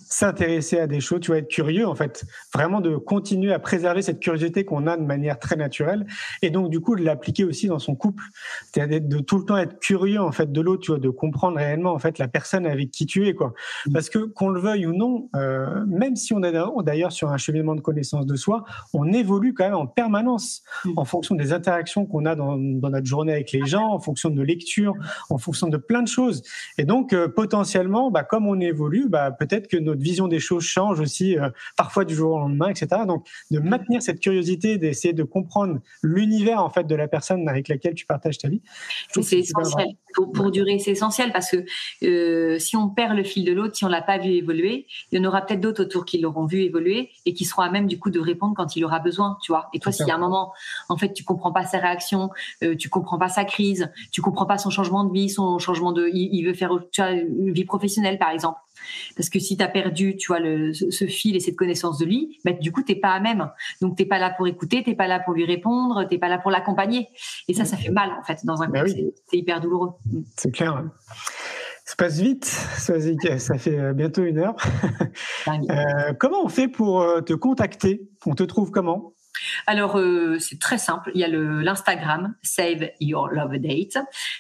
s'intéresser à des choses, tu vas être curieux en fait, vraiment de continuer à préserver cette curiosité qu'on a de manière très naturelle et donc du coup de l'appliquer aussi dans son couple, c'est-à-dire de tout le temps être curieux en fait de l'autre, tu vois, de comprendre réellement en fait la personne avec qui tu es quoi. Mm. Parce que qu'on le veuille ou non, euh, même si on est d'ailleurs sur un cheminement de connaissance de soi, on évolue quand même en permanence mm. en fonction des interactions qu'on a dans, dans, notre journée avec les gens, en fonction de lecture, en fonction de plein de choses. Et donc euh, potentiellement, bah, comme on évolue, bah, peut-être que notre vision des choses change aussi, euh, parfois du jour au lendemain, etc. Donc, de maintenir cette curiosité, d'essayer de comprendre l'univers en fait de la personne avec laquelle tu partages ta vie. C'est essentiel pour, pour durer, c'est essentiel parce que euh, si on perd le fil de l'autre, si on l'a pas vu évoluer, il y en aura peut-être d'autres autour qui l'auront vu évoluer et qui seront à même du coup de répondre quand il aura besoin, tu vois. Et toi, s'il y a un moment, en fait, tu comprends pas sa réaction, euh, tu comprends pas sa crise, tu comprends pas son changement de vie, son changement de, il, veut faire tu vois, une vie professionnelle par exemple. Parce que si tu as perdu, tu vois, le, ce, fil et cette connaissance de lui, bah, du coup, t'es pas à même. Donc, t'es pas là pour écouter, t'es pas là pour lui répondre, t'es pas là pour l'accompagner. Et ça, ça fait mal, en fait, dans un couple. C'est hyper douloureux. C'est clair. Ça passe vite, ça fait euh, bientôt une heure. Euh, comment on fait pour euh, te contacter? On te trouve comment? Alors, euh, c'est très simple. Il y a l'Instagram, Save Your Love Date.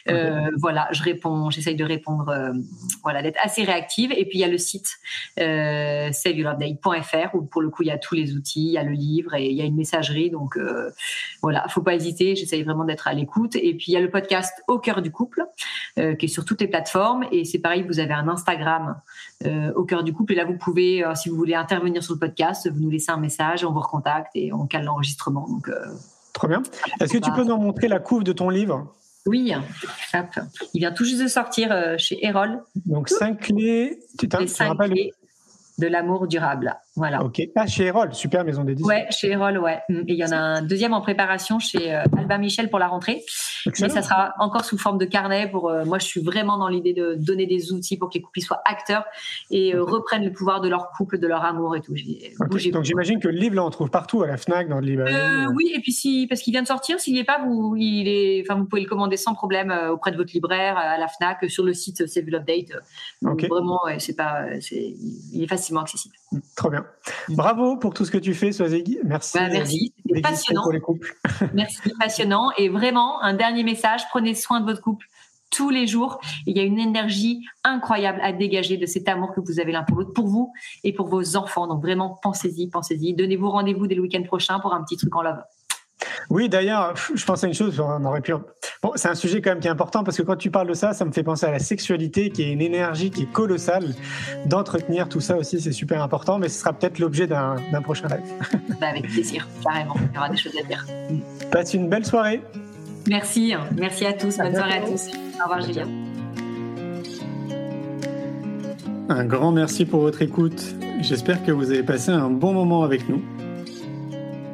Euh, voilà, je réponds, j'essaye de répondre, euh, voilà, d'être assez réactive. Et puis, il y a le site saveyourlovedate.fr où, pour le coup, il y a tous les outils, il y a le livre et il y a une messagerie. Donc, voilà, faut pas hésiter. J'essaye vraiment d'être à l'écoute. Et puis, il y a le podcast Au cœur du couple qui est sur toutes les plateformes. Et c'est pareil, vous avez un Instagram Au cœur du couple. Et là, vous pouvez, si vous voulez intervenir sur le podcast, vous nous laissez un message, on vous recontacte et on cale l'enregistrement. Donc, euh, Trop bien. Est-ce que tu peux nous montrer la couve de ton livre? Oui, il vient tout juste de sortir euh, chez Erol. Donc, cinq clés. Tu, te rappelles de l'amour durable. Voilà. Ok. Ah, chez Erol, super maison d'édition. Ouais, chez Erol, ouais. Mm. Et il y en a un deuxième en préparation chez euh, Albin Michel pour la rentrée. Mais ça sera encore sous forme de carnet. Pour euh, moi, je suis vraiment dans l'idée de donner des outils pour que les couples soient acteurs et euh, reprennent le pouvoir de leur couple, de leur amour et tout. Donc j'imagine que le livre là, on trouve partout à la Fnac, dans le livre. oui, et puis si parce qu'il vient de sortir, s'il n'y est pas, vous, il est, enfin, vous pouvez le commander sans problème auprès de votre libraire à la Fnac sur le site Save Update. Vraiment, c'est pas, c'est, il est facilement accessible. Trop bien. Bravo pour tout ce que tu fais, Swazig. Merci. Bah, merci, c'était passionnant. Pour les couples. merci, passionnant. Et vraiment, un dernier message, prenez soin de votre couple tous les jours. Il y a une énergie incroyable à dégager de cet amour que vous avez l'un pour l'autre, pour vous et pour vos enfants. Donc vraiment, pensez-y, pensez-y. Donnez-vous rendez-vous dès le week-end prochain pour un petit truc en love. Oui, d'ailleurs, je pense à une chose, on aurait pu. Bon, c'est un sujet quand même qui est important parce que quand tu parles de ça, ça me fait penser à la sexualité, qui est une énergie qui est colossale. D'entretenir tout ça aussi, c'est super important, mais ce sera peut-être l'objet d'un prochain live. Bah, avec plaisir, carrément. Il y aura des choses à dire. Passe une belle soirée. Merci, merci à tous. Bonne soirée à tous. Au revoir, Julien. Un grand merci pour votre écoute. J'espère que vous avez passé un bon moment avec nous.